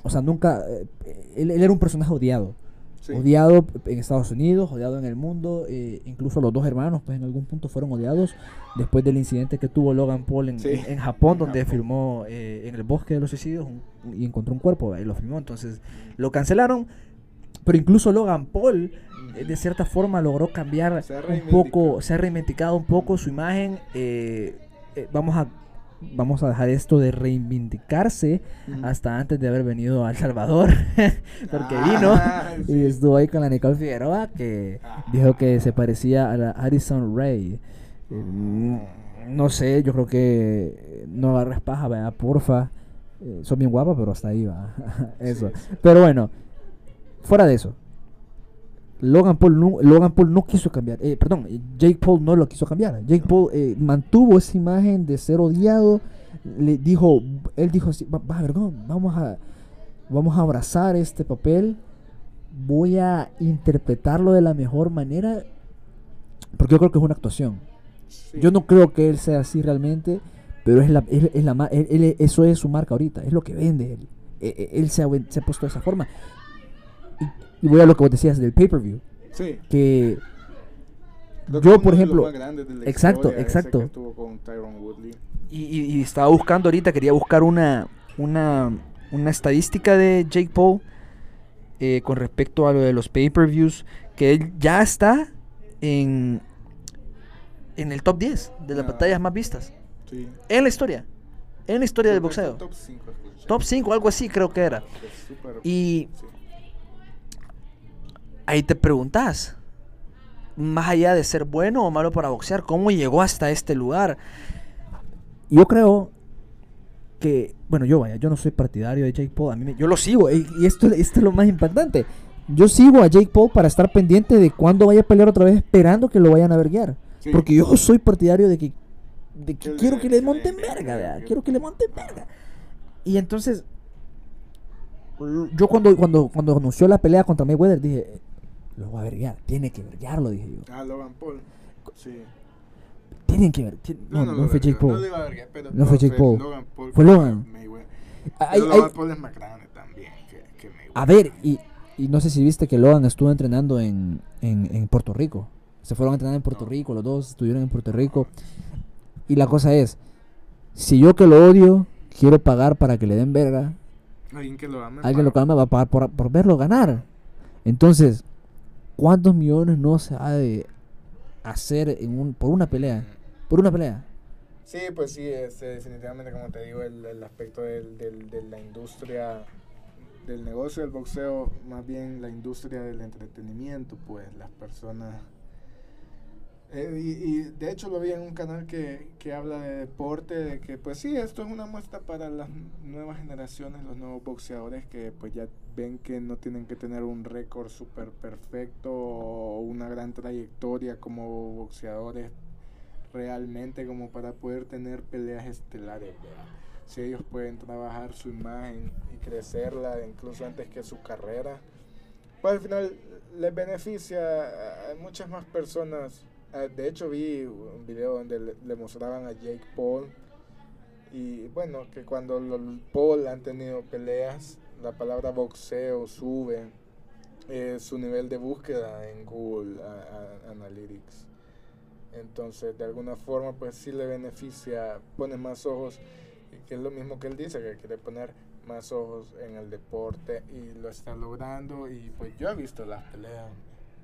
O sea, nunca... eh, él, él era un personaje odiado. Sí. Odiado en Estados Unidos, odiado en el mundo. eh, incluso los dos hermanos, pues en algún punto fueron odiados después del incidente que tuvo Logan Paul en, Sí. en- en Japón, donde Japón. filmó eh, en el bosque de los suicidios un- y encontró un cuerpo y lo filmó. Entonces lo cancelaron. Pero incluso Logan Paul, eh, de cierta forma, logró cambiar un poco, se ha reivindicado un poco su imagen. eh, eh, vamos a vamos a dejar esto de reivindicarse hasta antes de haber venido a El Salvador, <laughs> porque Ah, vino sí. y estuvo ahí con la Nicole Figueroa que Ah. dijo que se parecía a la Addison Ray. Eh, no sé, yo creo que no agarres paja, ¿verdad? Porfa. Eh, son bien guapas, pero hasta ahí va. <laughs> Eso. Sí, sí. Pero bueno, fuera de eso. Logan Paul, no, Logan Paul no quiso cambiar. eh, perdón, eh, Jake Paul no lo quiso cambiar. Jake Paul eh, mantuvo esa imagen de ser odiado. Le dijo, él dijo así, va, vergón, vamos a, vamos a abrazar este papel. Voy a interpretarlo de la mejor manera. Porque yo creo que es una actuación. Sí. Yo no creo que él sea así realmente, Pero es la, es, es la él- él- eso es su marca ahorita, es lo que vende él. E- e- Él se ha, se ha puesto de esa forma. Y, y voy a lo que vos decías del pay-per-view. Sí. Que yo, por ejemplo, más grandes de la exacto, historia, exacto. con. Y, y- y estaba buscando ahorita, quería buscar una, una, una estadística de Jake Paul eh, con respecto a lo de los pay-per-views, que él ya está en, en el top 10 de las Ah. batallas más vistas. Sí. En la historia. En la historia del Creo boxeo. Top 5, escuché. Top 5, algo así creo que era. Es súper- Y sí. Ahí te preguntas, más allá de ser bueno o malo para boxear, ¿cómo llegó hasta este lugar? yo creo que, bueno, yo vaya, yo no soy partidario de Jake Paul, a mí me- yo lo sigo, y, y esto, esto es lo más impactante. Yo sigo a Jake Paul para estar pendiente de cuándo vaya a pelear otra vez, esperando que lo vayan a verguiar. Sí. Porque yo soy partidario de que, de que quiero que le monten verga, quiero que le monten verga. Y entonces, yo cuando, cuando, cuando anunció la pelea contra Mayweather dije, lo va a verguiar, tiene que verguiarlo, dije yo. Ah, Logan Paul. Sí. Tienen que ver. ti- No, no, lo fue Jake Paul. No, iba a pero No fue Jake Paul. Logan Paul Fue Logan. Mayweather. Pero Logan Paul es más grande también que, que Mayweather. A ver, y, y no sé si viste que Logan estuvo entrenando en, en, en Puerto Rico. Se fueron a entrenar en Puerto No. Rico, los dos estuvieron en Puerto Rico. Y la cosa es, si yo que lo odio, quiero pagar para que le den verga, Alguien que lo ame. alguien lo ama va a pagar por, por verlo ganar. Entonces, ¿cuántos millones no se ha de hacer en un, por una pelea? Por una pelea. Sí, pues sí, este, definitivamente, como te digo, el, el aspecto del, del- de la industria, del negocio del boxeo, más bien la industria del entretenimiento, pues las personas... eh, y, de hecho lo vi en un canal que, que habla de deporte, de que pues sí, esto es una muestra para las nuevas generaciones, los nuevos boxeadores que pues ya ven que no tienen que tener un récord súper perfecto o una gran trayectoria como boxeadores realmente como para poder tener peleas estelares. Si ellos pueden trabajar su imagen y crecerla incluso antes que su carrera, pues al final les beneficia a muchas más personas. Ah, De hecho vi un video donde le, mostraban a Jake Paul y bueno, que cuando los Paul han tenido peleas, la palabra boxeo sube eh, su nivel de búsqueda en Google Analytics. Entonces, de alguna forma, pues sí le beneficia, pone más ojos, que es lo mismo que él dice, que quiere poner más ojos en el deporte y lo está logrando. Y pues yo he visto las peleas.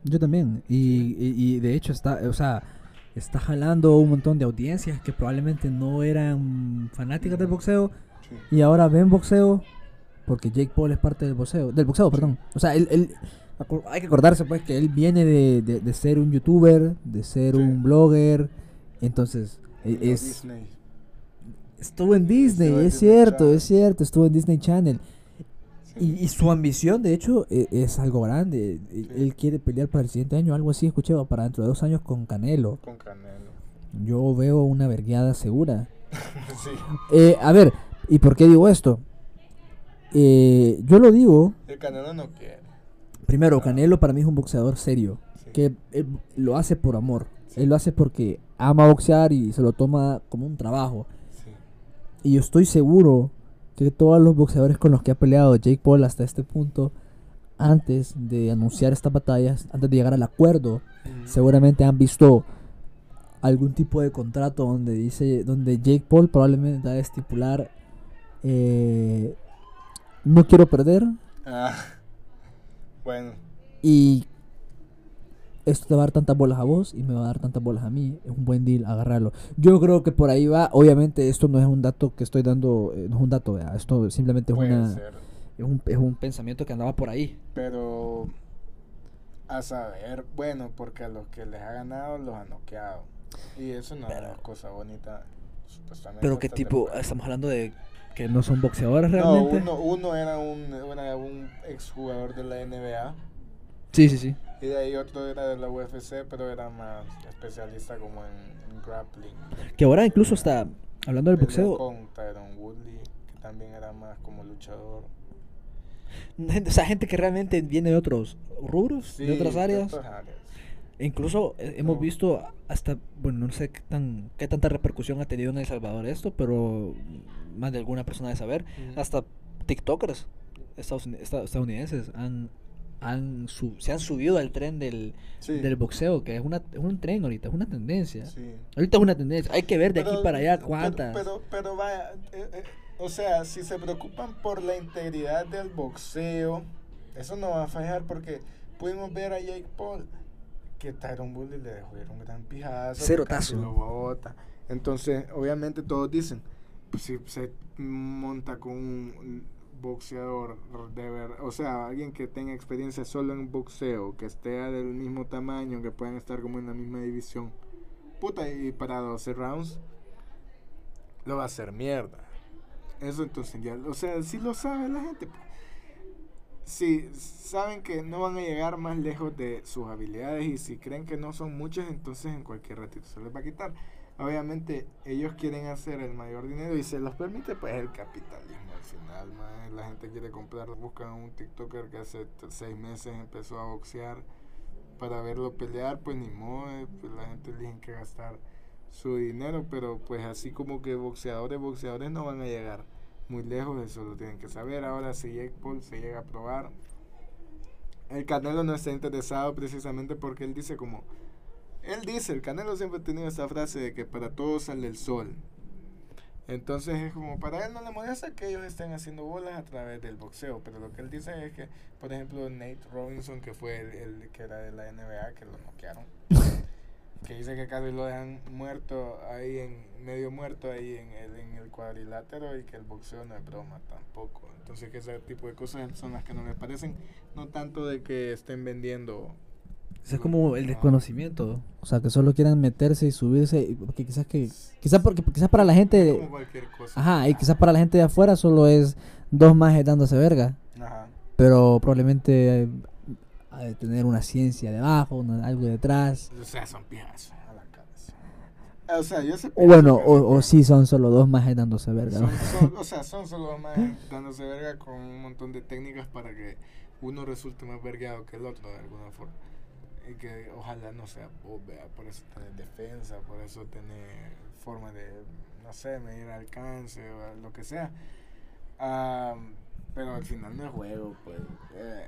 Yo también. Y, y, y de hecho está, o sea, está jalando un montón de audiencias que probablemente no eran fanáticas del boxeo Sí. y ahora ven boxeo porque Jake Paul es parte del boxeo, del boxeo, perdón. O sea, él, él- hay que acordarse pues que él viene de, de- de ser un youtuber, de ser Sí. un blogger, entonces e- es Disney. estuvo en Disney, Estuvo es cierto, Channel. es cierto, estuvo en Disney Channel. Y, y su ambición, de hecho, e- es, algo grande. E- Sí. Él quiere pelear para el siguiente año, algo así, escuché, para dentro de dos años con Canelo. Con Canelo. Yo veo una vergueada segura. <laughs> sí. Eh, a ver, ¿y por qué digo esto? Eh, yo lo digo, El Canelo no quiere. primero, Canelo para mí es un boxeador serio, Sí. que él lo hace por amor. Él lo hace porque ama boxear y se lo toma como un trabajo. Sí. Y yo estoy seguro que todos los boxeadores con los que ha peleado Jake Paul hasta este punto, antes de anunciar estas batallas, antes de llegar al acuerdo, seguramente han visto algún tipo de contrato donde dice, donde Jake Paul probablemente va a estipular, eh, no quiero perder Ah, bueno, y esto te va a dar tantas bolas a vos y me va a dar tantas bolas a mí. Es un buen deal agarrarlo. Yo creo que por ahí va. Obviamente esto no es un dato que estoy dando, eh, no es un dato, ¿verdad? esto simplemente es, una, es, un, es un pensamiento que andaba por ahí. Pero a saber, bueno, porque a los que les ha ganado los ha noqueado. Y eso no es una cosa bonita, supuestamente. Pero qué tipo, temprano. estamos hablando de Que no son boxeadores No, realmente. uno, uno era un, era un exjugador de la NBA. Sí, sí, sí. Y de ahí otro era de la UFC, pero era más especialista como en, en grappling. Que ahora incluso está hablando del boxeo. con Tyron Woodley, que también era más como luchador. <laughs> O sea, gente que realmente viene de otros rubros, de otras áreas. otras áreas. E incluso eh, hemos No. visto hasta, bueno, no sé qué, tan, qué tanta repercusión ha tenido en El Salvador esto, pero más de alguna persona de saber, Ujú. hasta TikTokers estadounidenses han, han se han subido al tren del, Sí. del boxeo, que es, una, es un tren ahorita, es una tendencia. Sí. Ahorita es una tendencia, hay que ver de aquí para allá cuántas. Pero, pero, vaya, eh, eh, o sea, si se preocupan por la integridad del boxeo, eso no va a fallar porque pudimos ver a Jake Paul que Tyron Woodley le dejó ir un gran pijazo. lo bota. Entonces, obviamente todos dicen, pues, si se monta con un boxeador de ver, o sea, alguien que tenga experiencia solo en boxeo, que esté del mismo tamaño, que puedan estar como en la misma división. Puta, y para 12 rounds lo va a hacer mierda. Eso entonces ya, o sea, si lo sabe la gente. pues. Si saben que no van a llegar más lejos de sus habilidades y si creen que no son muchas, entonces en cualquier ratito se les va a quitar. Obviamente ellos quieren hacer el mayor dinero y se los permite pues el capitalismo al final. La gente quiere comprar, buscan un TikToker que hace seis meses empezó a boxear para verlo pelear, pues ni modo, eh, pues la gente elige que gastar su dinero, pero pues así como que boxeadores, boxeadores no van a llegar muy lejos, eso lo tienen que saber. Ahora si Jake Paul se llega a probar, el Canelo no está interesado precisamente porque él dice como, él dice, el Canelo siempre ha tenido esa frase de que para todos sale el sol. Entonces es como, para él no le molesta que ellos estén haciendo bolas a través del boxeo, pero lo que él dice es que, por ejemplo, Nate Robinson, que fue el, el que era de la NBA, que lo noquearon, <laughs> que dice que casi lo dejan muerto ahí, en medio muerto ahí en el, en el cuadrilátero y que el boxeo no es broma tampoco. Entonces que ese tipo de cosas son las que no les parecen, no tanto de que estén vendiendo. Eso es como el No. desconocimiento. O sea, que solo quieran meterse y subirse. y- Porque quizás que. Quizás porque quizás para la gente. Como cualquier cosa. Ajá, y quizás para la gente de afuera solo es dos majes dándose verga. Ajá. Pero probablemente eh, ha de tener una ciencia debajo, una- algo detrás. O sea, son pijas a la cabeza. O sea, yo sé O bueno, o, o sí son solo dos majes dándose verga. ¿no? Son, son- o sea, <laughs> son solo más dándose verga con un montón de técnicas para que uno resulte más vergueado que el otro de alguna forma. Y que ojalá no sea vos, vea, por eso tener defensa, por eso tener forma de, no sé, medir alcance o lo que sea. Ah, pero al final no es juego, pues. Eh,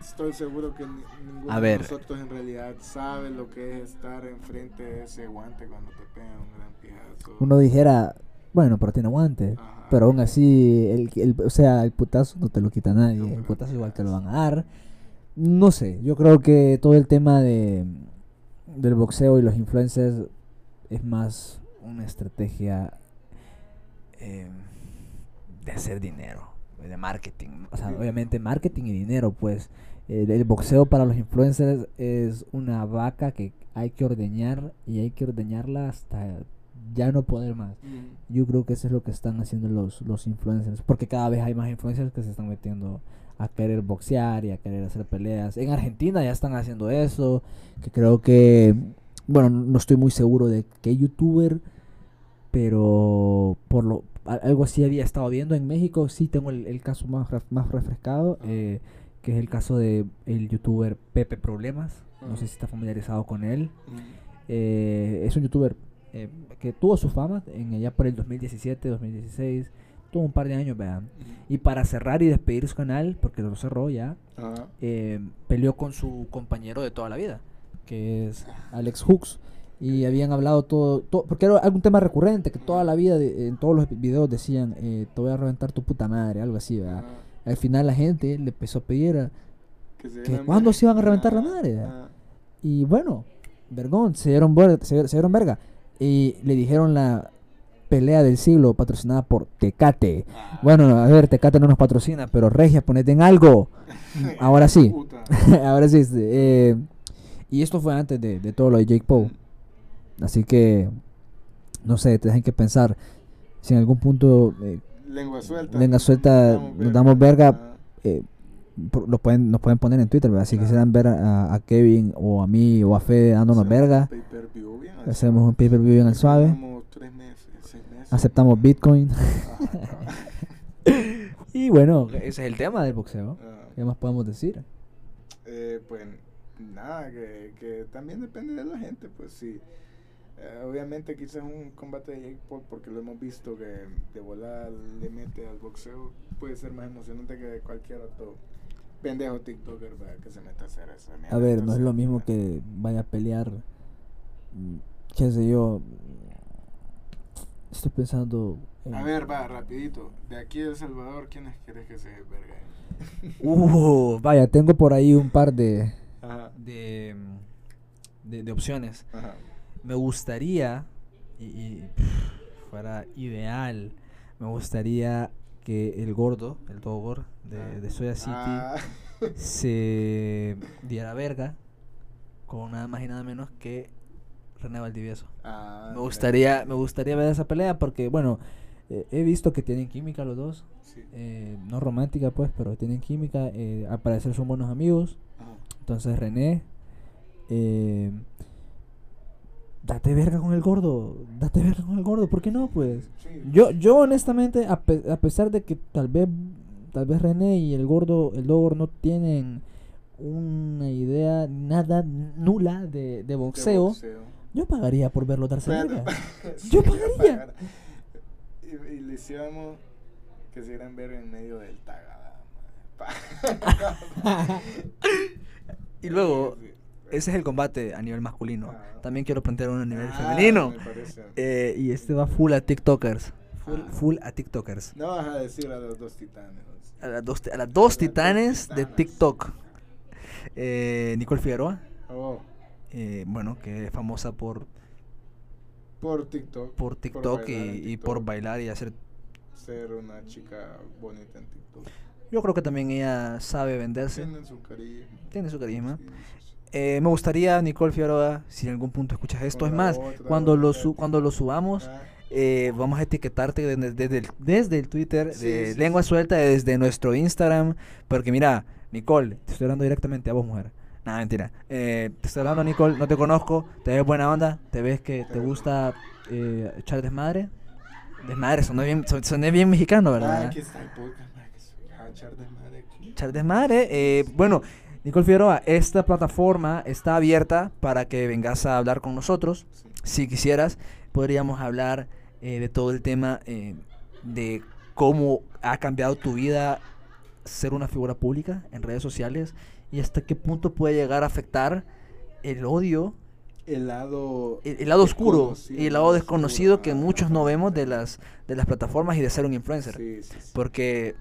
estoy seguro que ni- ninguno A de nosotros en realidad sabe lo que es estar enfrente de ese guante cuando te pegan un gran pijazo. Uno dijera, bueno, pero tiene guante. Ajá. Pero aún así, el, el- o sea, el putazo no te lo quita nadie. No, El putazo igual te lo van a dar. No sé, yo creo que todo el tema de del boxeo y los influencers es más una estrategia eh, de hacer dinero, de marketing. O sea, obviamente marketing y dinero, pues. El, el boxeo para los influencers es una vaca que hay que ordeñar y hay que ordeñarla hasta ya no poder más. Mm. Yo creo que eso es lo que están haciendo los, los influencers. Porque cada vez hay más influencers que se están metiendo a querer boxear y a querer hacer peleas. En Argentina ya están haciendo eso. Que creo que. Bueno, no estoy muy seguro de qué youtuber. Pero por lo algo así había estado viendo en México. Sí tengo el, el caso más, más refrescado. Eh, que es el caso de el youtuber Pepe Problemas. No sé si está familiarizado con él. Mm. Eh, es un youtuber eh, que tuvo su fama en allá por el 2017, 2016. Tuvo un par de años, vean. Y para cerrar y despedir su canal, porque lo cerró ya, eh, peleó con su compañero de toda la vida, que es Alex Hooks. Y habían hablado todo, todo porque era algún tema recurrente, que toda la vida, de- en todos los videos decían, eh, te voy a reventar tu puta madre, algo así, ¿verdad? Al final la gente le empezó a pedir, a- Que se ¿Que llaman- cuándo se iban a reventar la Ajá, madre? y bueno, vergón, se dieron, se, se dieron verga. Y le dijeron la pelea del siglo patrocinada por Tecate. Ah. Bueno, a ver, Tecate no nos patrocina, pero Regia, ponete en algo. <laughs> Ahora sí. <laughs> Ahora sí. este, eh, y esto fue antes de, de todo lo de Jake Paul. Así que, no sé, te dejan que pensar. Si en algún punto eh, Lengua suelta. Lengua suelta, Nos nos damos verga. Ajá. eh, pueden, nos pueden poner en Twitter, ¿verdad? Si Claro. quisieran ver a, a Kevin o a mí o a Fede dándonos Hacemos verga, un pay-per-view bien al hacemos un pay-per-view bien al suave. Como tres meses. Aceptamos Bitcoin. <laughs> Y bueno, ese es el tema del boxeo. Ah, ¿Qué más podemos decir? eh, pues nada, que, que también depende de la gente, pues sí. Eh, obviamente quizás un combate de Jake Paul, porque lo hemos visto que de volar le mete al boxeo, puede ser más emocionante que cualquier otro pendejo TikToker ¿verdad? que se meta a hacer mierda. A ver, no es lo mismo que vaya a pelear, mm, qué sé yo. Estoy pensando... en- A ver, va, rapidito. De aquí de El Salvador, ¿quiénes quieres que se verga? Uh, vaya, tengo por ahí un par de... Ajá, De, de, de opciones. ajá. Me gustaría, y, y, pff, fuera ideal, me gustaría que el gordo, el dogor de, de Soya City, Ah, se diera verga con nada más y nada menos que René Valdivieso. ah, Me gustaría, me gustaría ver esa pelea porque, bueno, eh, he visto que tienen química los dos. Sí. eh, no romántica pues, pero tienen química. eh, al parecer son buenos amigos. Ajá. Entonces René, eh, date verga con el gordo, date verga con el gordo, ¿por qué no pues? Sí. Yo, yo honestamente, a, pe- a pesar de que tal vez, tal vez René y el gordo, el Dogor no tienen una idea nada nula de, de boxeo. Yo pagaría por verlo darse verga. <laughs> <laughs> Sí, Yo pagaría. pagar. Y, y le hiciéramos que se dieran ver en medio del tagada. madre. <laughs> Y luego, ese es el combate a nivel masculino. Ah. También quiero plantear uno a nivel Ah, femenino. Eh, y este va full a TikTokers. Full, Ah. full a TikTokers. No vas a decir a los dos titanes. A las dos, a las dos dos titanes de. TikTok. Eh, Nicole Figueroa. Oh, eh, bueno, que es famosa por, por TikTok. por TikTok y, bailar en y por TikTok, bailar y hacer... Ser una chica bonita en TikTok. Yo creo que también ella sabe venderse. Tienen su carisma. Tiene su carisma. Sí, sí, sí. Eh, me gustaría, Nicole Figueroa, si en algún punto escuchas esto, Con es más, otra, cuando lo, su- cuando lo subamos, Ah, eh, vamos a etiquetarte desde, desde el, desde el Twitter, Sí, de sí, Lengua sí. Suelta, desde nuestro Instagram, porque mira, Nicole, te estoy hablando directamente a vos, mujer. Nada, mentira. Eh, te estoy hablando, Nicole, no te conozco, te ves buena onda, te ves que te gusta eh, echar desmadre. Desmadre, sonó bien, son- soné bien mexicano, ah, ¿verdad? aquí está el podcast. madre, que soy a echar desmadre. Echar desmadre. eh, bueno, Nicole Figueroa, esta plataforma está abierta para que vengas a hablar con nosotros. Sí. Si quisieras, podríamos hablar eh, de todo el tema eh, de cómo ha cambiado tu vida ser una figura pública en redes sociales y hasta qué punto puede llegar a afectar el odio, El lado. el, el lado oscuro y el lado oscuro, desconocido que ah, muchos no vemos de las, de las plataformas y de ser un influencer. Sí, sí, sí. Porque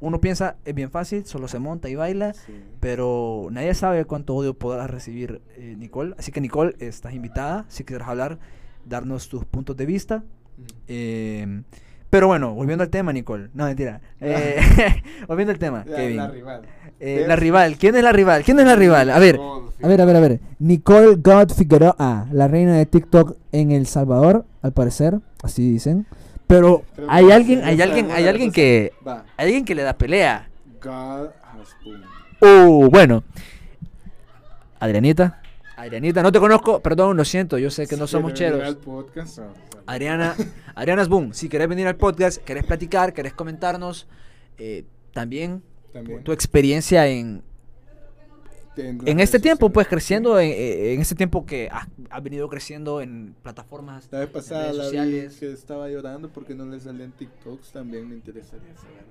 uno piensa, es bien fácil, solo se monta y baila, pero nadie sabe cuánto odio podrás recibir, eh, Nicole. Así que, Nicole, estás invitada, si quieres hablar, darnos tus puntos de vista. Mm. Eh, pero bueno, volviendo al tema, Nicole. No, mentira. <laughs> Eh, <laughs> volviendo al tema, La, Kevin. la rival. Eh, la rival. ¿Quién es la rival? ¿Quién es la rival? A ver. A ver, a ver, a ver. Nicole God Figueroa, la reina de TikTok en El Salvador, al parecer, así dicen. Pero hay alguien, hay alguien, hay alguien que, hay alguien que le da pelea. God has. Uh, bueno. Adrianita. Adrianita, no te conozco, perdón, lo siento, yo sé que no somos quiere venir cheros. al podcast, o Adriana, Adriana Boom, si querés venir al podcast, querés platicar, querés comentarnos, eh, también también. tu experiencia en, en en este tiempo, pues sociales. creciendo, en, eh, en este tiempo que has, has venido creciendo en plataformas, La vez en pasada redes la vi sociales. que estaba llorando porque no le salían TikToks. También me interesaría saber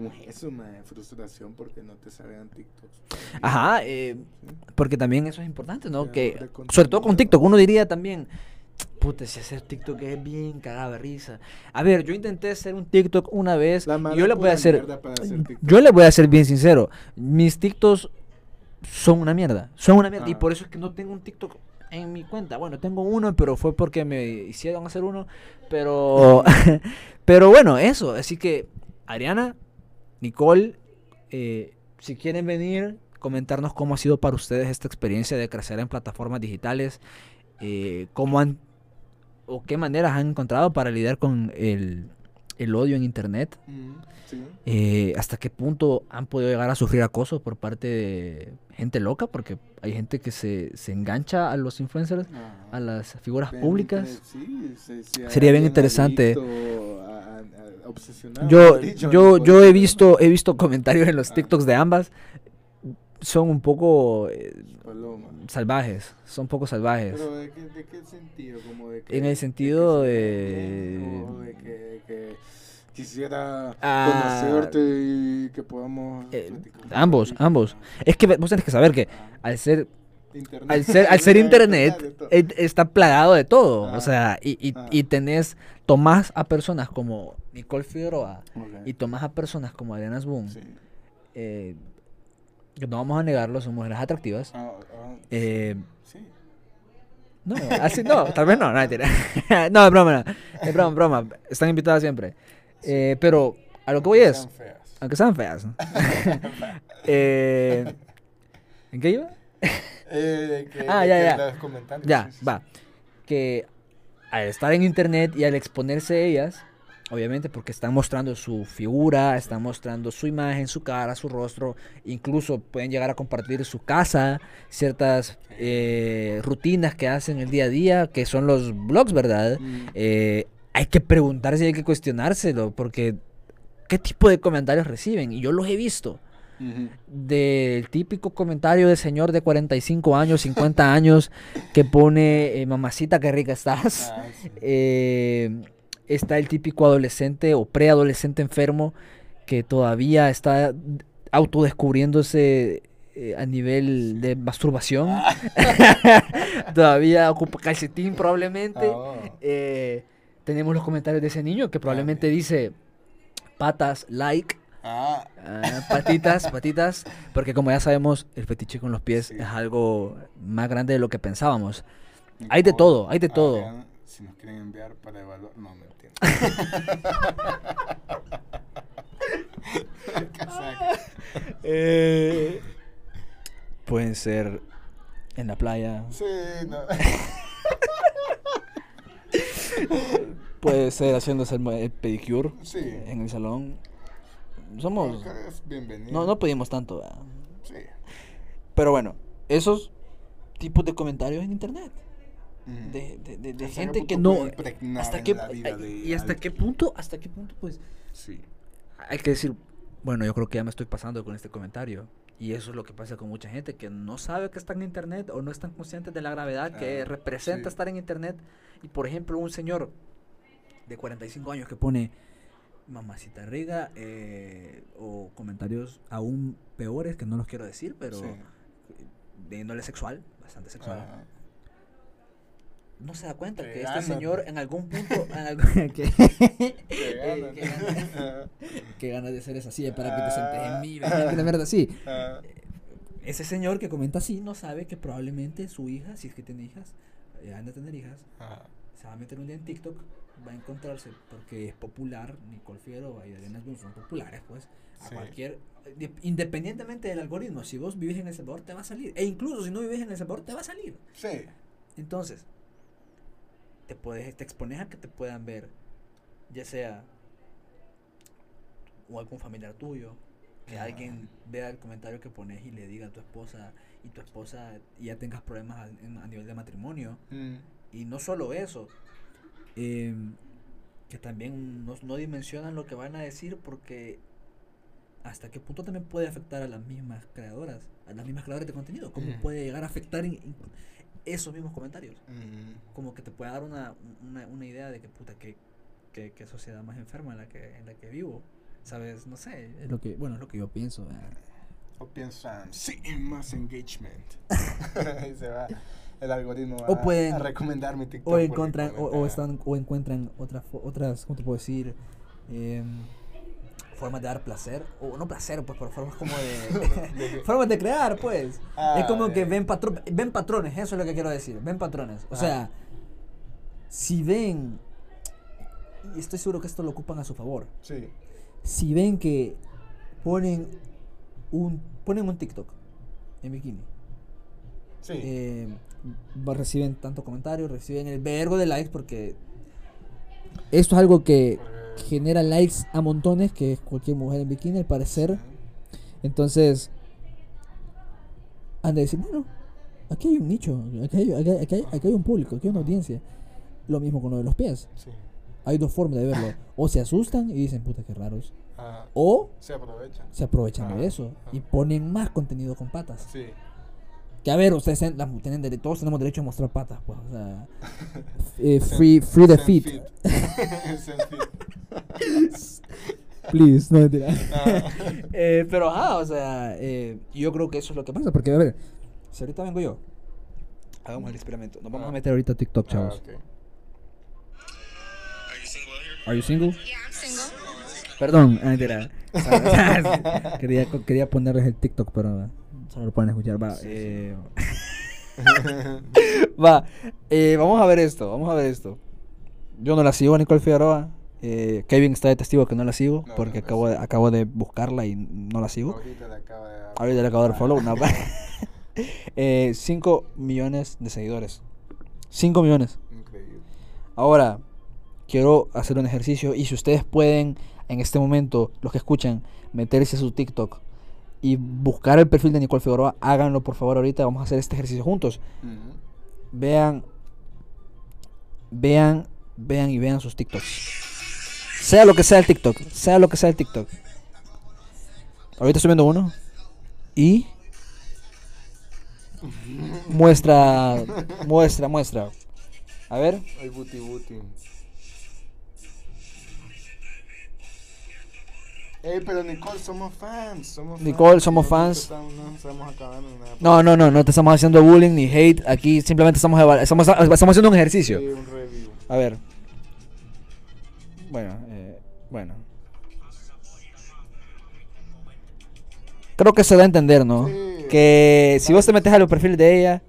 cómo es eso, mae. Frustración porque no te salían TikToks. Ajá, eh, Sí. porque también eso es importante, ¿no? Que, sobre todo con. TikTok, uno diría también, puta, si hacer TikTok es bien cagada de risa. A ver, yo intenté hacer un TikTok una vez, La y yo le voy a hacer, yo le voy a ser bien sincero, mis TikToks son una mierda, son una mierda, y Ajá. por eso es que no tengo un TikTok en mi cuenta. Bueno, tengo uno, pero fue porque me hicieron hacer uno, pero, <laughs> pero bueno, eso, así que, Ariana, Nicole, eh, si quieren venir, comentarnos cómo ha sido para ustedes esta experiencia de crecer en plataformas digitales, eh, cómo han o qué maneras han encontrado para lidiar con el, el odio en internet, Mm, sí. eh, hasta qué punto han podido llegar a sufrir acoso por parte de gente loca, porque hay gente que se, se engancha a los influencers, Ah, a las figuras bien públicas. sí, sí, Sería bien interesante. adicto a- a- a- obsesionado, Yo, yo, yo he visto, he visto <laughs> comentarios en los Ah. TikToks de ambas. Son un poco eh, salvajes, son un poco salvajes. Pero ¿de qué, de qué sentido? Como de que, En el sentido se de- de que, de que quisiera Ah. conocerte y que podamos Eh, ambos, ambos. Ah, Es que vos tenés que saber que ah. al ser Internet. al ser, al ser <laughs> internet, eh, está plagado de todo. Ah. O sea, y, y, Ah. y tenés, tomás a personas como Nicole Figueroa y tomás a personas como Adriana Boom, Sí. eh, que no vamos a negarlo, son mujeres atractivas. Ah, ah, Eh, sí. no, así no, tal vez no, no, mentira. <laughs> no, es broma, no, es broma, broma. Están invitadas siempre. Eh, pero a lo que voy es, aunque sean feas. <laughs> eh, ¿En qué iba? <laughs> Eh, que, Ah, ya, ya. Ya, sí, sí, va. Que al estar en internet y al exponerse ellas, obviamente porque están mostrando su figura, están mostrando su imagen, su cara, su rostro, incluso pueden llegar a compartir su casa, ciertas eh, rutinas que hacen el día a día, que son los blogs, ¿verdad? Mm. Eh, hay que preguntarse y hay que cuestionárselo, porque ¿qué tipo de comentarios reciben? Y yo los he visto del típico comentario de señor de 45 años, 50 <laughs> años, que pone, eh, mamacita, qué rica estás. Ah, sí. Eh, está el típico adolescente o preadolescente enfermo que todavía está autodescubriéndose eh, a nivel de masturbación. <laughs> todavía ocupa calcetín probablemente. Ah, oh. Eh, tenemos los comentarios de ese niño que probablemente dice patas, like. Ah, Ah, patitas, <laughs> patitas, porque como ya sabemos, el fetiche con los pies Sí. es algo más grande de lo que pensábamos. Hay de todo, hay de ah, todo. Si nos quieren enviar para evaluar. No, me entiendo. <laughs> Eh, pueden ser en la playa, Sí, no. <laughs> puede ser haciéndose el, pedicure Sí. en el salón. Somos... Bienvenido. No, no pedimos tanto, ¿verdad? Sí. Pero bueno, esos tipos de comentarios en internet. De, de- de- de gente que no... Hasta qué, de y hasta qué punto, hasta qué punto, pues... Sí. hay que decir, bueno, yo creo que ya me estoy pasando con este comentario. Y eso es lo que pasa con mucha gente que no sabe que está en internet o no están conscientes de la gravedad que Ah, representa sí. estar en internet. Y por ejemplo, un señor de 45 años que pone mamacita riga eh, o comentarios aún peores que no los quiero decir, pero Sí. de índole sexual, bastante sexual. No se da cuenta Qué que este señor en algún punto en <laughs> algún- que- qué Eh, ganas. qué ganas. qué ganas de hacer esa silla para que te sientes en mí, Ah. ¿verdad? la verdad sí. Ah, Ese señor que comenta así no sabe que probablemente su hija, si es que tiene hijas, ya han de tener hijas, ah, se va a meter un día en TikTok, va a encontrarse, porque es popular, Nicole Figueroa y Adriana Boone son populares, pues, a Sí. cualquier, de- independientemente del algoritmo, si vos vivís en El Salvador te va a salir, e incluso si no vivís en El Salvador te va a salir. Sí. Entonces, te puedes, te expones a que te puedan ver, ya sea o algún familiar tuyo, que Ah. alguien vea el comentario que pones y le diga a tu esposa y tu esposa y ya tengas problemas a, a nivel de matrimonio. Mm, Y no solo eso, em, que también no, no dimensionan lo que van a decir porque hasta qué punto también puede afectar a las mismas creadoras, a las mismas creadoras de contenido, cómo Ujú. puede llegar a afectar en- en esos mismos comentarios como que te puede dar una, una, una idea de que puta que, que, que sociedad más enferma en la que en la que vivo sabes no sé es lo que bueno es lo que yo pienso ¿verdad? O piensan, sí, más engagement. <laughs> y se va. El algoritmo va O pueden- a recomendar mi TikTok. o encuentran o, están o encuentran otras otras cómo te puedo decir Em, formas de dar placer o no placer pues pero formas como de <laughs> <laughs> formas de crear pues Ah, es como que ven patro- ven patrones eso es lo que quiero decir ven patrones o Ah. sea si ven y estoy seguro que esto lo ocupan a su favor Sí. si ven que ponen un ponen un TikTok en bikini, Sí. eh, reciben tanto comentario, reciben el vergo de likes porque esto es algo que genera likes a montones, que es cualquier mujer en bikini al parecer. Entonces, han de decir, bueno, aquí hay un nicho, aquí hay, aquí hay- aquí hay- aquí hay un público, aquí hay una audiencia. Lo mismo con lo de los pies. Sí. Hay dos formas de verlo. O se asustan y dicen, puta, qué raros. Ajá. o Se aprovechan. se aprovechan de Ah, eso ah. y ponen más contenido con patas. Sí. Que a ver, ustedes tienen, las- tienen dere- todos tenemos derecho a mostrar patas, pues, o sea, <laughs> eh, free, free the feet. <laughs> Please, no mentira. <laughs> Ah. Eh, pero ajá, o sea, eh, yo creo que eso es lo que pasa, porque a ver, si ahorita vengo yo, hagamos el experimento, nos vamos Ah. a meter ahorita a TikTok, Ah, chavos. ok. Are you single? Yeah, I'm single. Perdón, ah, mentira. <laughs> quería, quería ponerles el TikTok, pero solo lo pueden escuchar. Va, eh, <laughs> va eh, vamos a ver esto, vamos a ver esto. Yo no la sigo a Nicole Figueroa. Eh, Kevin está de testigo que no la sigo No, porque no acabo de, acabo de buscarla y no la sigo. Ahorita le acaba de. Ahorita le acabo de dar follow. Ah. No, 5 millones de seguidores. 5 millones. Increíble. Ahora, quiero hacer un ejercicio y si ustedes pueden en este momento, los que escuchan, meterse a su TikTok y buscar el perfil de Nicole Figueroa, háganlo por favor ahorita, vamos a hacer este ejercicio juntos. Vean, vean, vean y vean sus TikToks. Sea lo que sea el TikTok, sea lo que sea el TikTok. Ahorita estoy viendo uno y muestra, muestra, muestra. A ver, Ay, buti buti. Ey, pero Nicole, somos fans. Somos Nicole, fans, somos fans. No. No, no, no, te estamos haciendo bullying ni hate. Aquí simplemente estamos, estamos, estamos haciendo un ejercicio. Sí, un review. A ver. Bueno, eh, bueno. Creo que se da a entender, ¿no? Sí. Que si vos te metes al perfil de ella,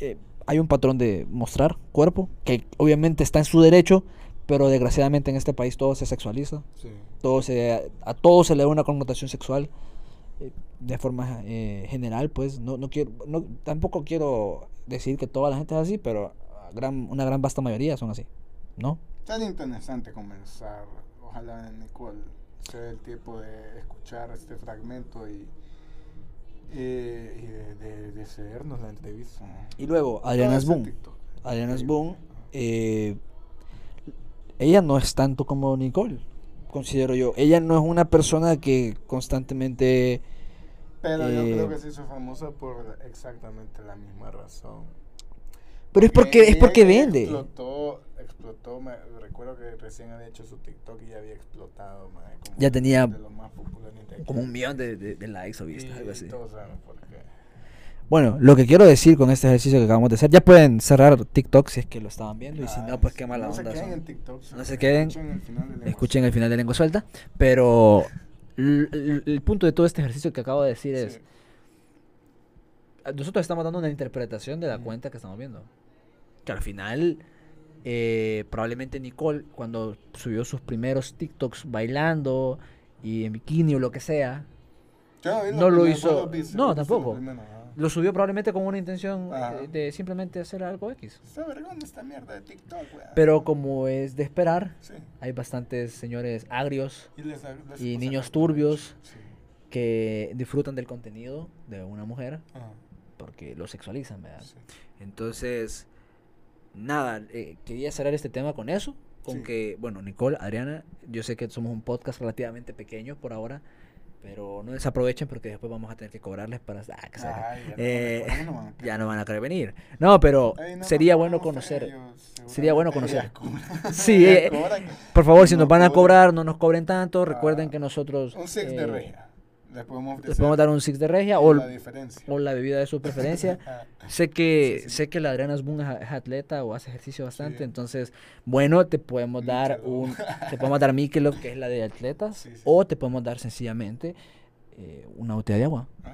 eh, hay un patrón de mostrar cuerpo, que obviamente está en su derecho, pero desgraciadamente en este país todo se sexualiza Sí. todo se, a todo se le da una connotación sexual eh, de forma eh, general, pues no, no quiero, no, tampoco quiero decir que toda la gente es así, pero a gran, una gran vasta mayoría son así, ¿no? Tan interesante comenzar. Ojalá Nicole sea el tiempo de escuchar este fragmento y, eh, y de, de, de cedernos la entrevista. Y luego. TikTok. Adriana Increíble. Spoon, eh, ella no es tanto como Nicole, considero yo. Ella no es una persona que constantemente... Pero yo eh, creo que se hizo famosa por exactamente la misma razón. Pero es porque, es porque vende. Explotó, explotó, me recuerdo que recién había hecho su TikTok y ya había explotado, como Ya tenía. Como un millón de, de- de likes o vistas, algo así. todos saben por qué. Bueno, lo que quiero decir con este ejercicio que acabamos de hacer, ya pueden cerrar TikTok si es que lo estaban viendo y si Ah, no, pues sí, qué mala no se onda. queden son. en TikTok, No se queden. Escuchen el final de la Escuchen el final de Lengua Suelta, pero el, punto de todo este ejercicio que acabo de decir es, Sí. nosotros estamos dando una interpretación de la cuenta que estamos viendo. Que al final, eh, probablemente Nicole, cuando subió sus primeros TikToks bailando y en bikini o lo que sea, Yo no lo hizo- no, tampoco. lo subió probablemente con una intención eh, de simplemente hacer algo X. Está vergüenza esta mierda de TikTok, weón. Pero como es de esperar, Sí. hay bastantes señores agrios Y, les, les y sacan niños turbios Sí. que disfrutan del contenido de una mujer Ajá, porque lo sexualizan, ¿verdad? sí. Entonces, nada, eh, quería cerrar este tema con eso, con Sí. que, bueno, Nicole, Adriana, yo sé que somos un podcast relativamente pequeño por ahora, pero no desaprovechen porque después vamos a tener que cobrarles para... Ah, que. Ay, ya no, Eh, no ya no van a querer venir. No, pero Ay, no, sería no, bueno no, conocer. ellos sería bueno conocer. Sí, <laughs> eh. Por favor, si nos No van a cobrar, no nos cobren tanto. Recuerden Ah, que nosotros Un six de eh, regia. Les podemos ofrecer. les podemos dar un six de regia o, la o la bebida de su <laughs> preferencia. Ah, <laughs> Sé que Sí, sí. sé que la Adriana es, es atleta o hace ejercicio bastante, Sí. entonces, bueno, te podemos dar un <laughs> te podemos dar Michelob, que es la de atletas, o te podemos dar sencillamente eh, una botella de agua. ah.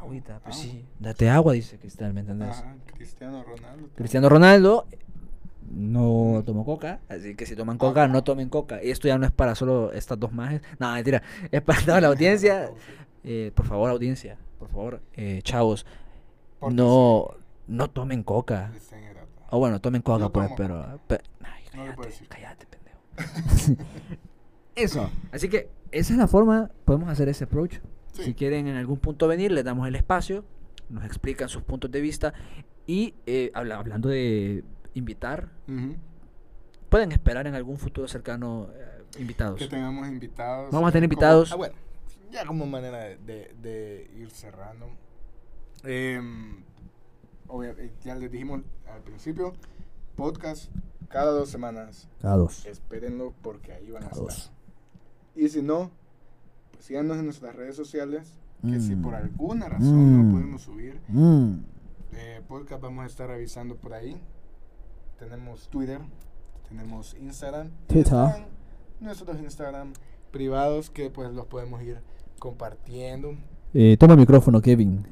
Agüita, pues Ah. sí, date agua, dice Cristal, ¿me entendés? Ajá, Cristiano Ronaldo. Cristiano Ronaldo no tomó coca, así que si toman coca, no tomen coca. Y esto ya no es para solo estas dos majes, no, mentira, es para toda la audiencia. <laughs> Eh, por favor, audiencia, por favor, eh, chavos, no, no tomen coca. O bueno, tomen coca, pues, tomo pero... pe- ay, cállate, cállate, pendejo. <laughs> Eso. Así que esa es la forma, podemos hacer ese approach. Sí. Si quieren en algún punto venir, les damos el espacio, nos explican sus puntos de vista y eh, habla- hablando de invitar, pueden esperar en algún futuro cercano eh, Invitados. que tengamos invitados. Vamos a tener Como- invitados. ah, bueno, ya como manera de, de- de ir cerrando. Em, obvia- eh, ya les dijimos al principio, podcast cada dos semanas. Cada dos. Espérenlo porque ahí van a Cada estar. dos. Y si no, pues síganos en nuestras redes sociales. Que si Mm. por alguna razón Mm. no podemos subir Mm. eh, podcast, vamos a estar avisando por ahí. Tenemos Twitter, tenemos Instagram. Twitter. Nuestros Instagram privados que pues los podemos ir compartiendo. Eh, toma el micrófono, Kevin.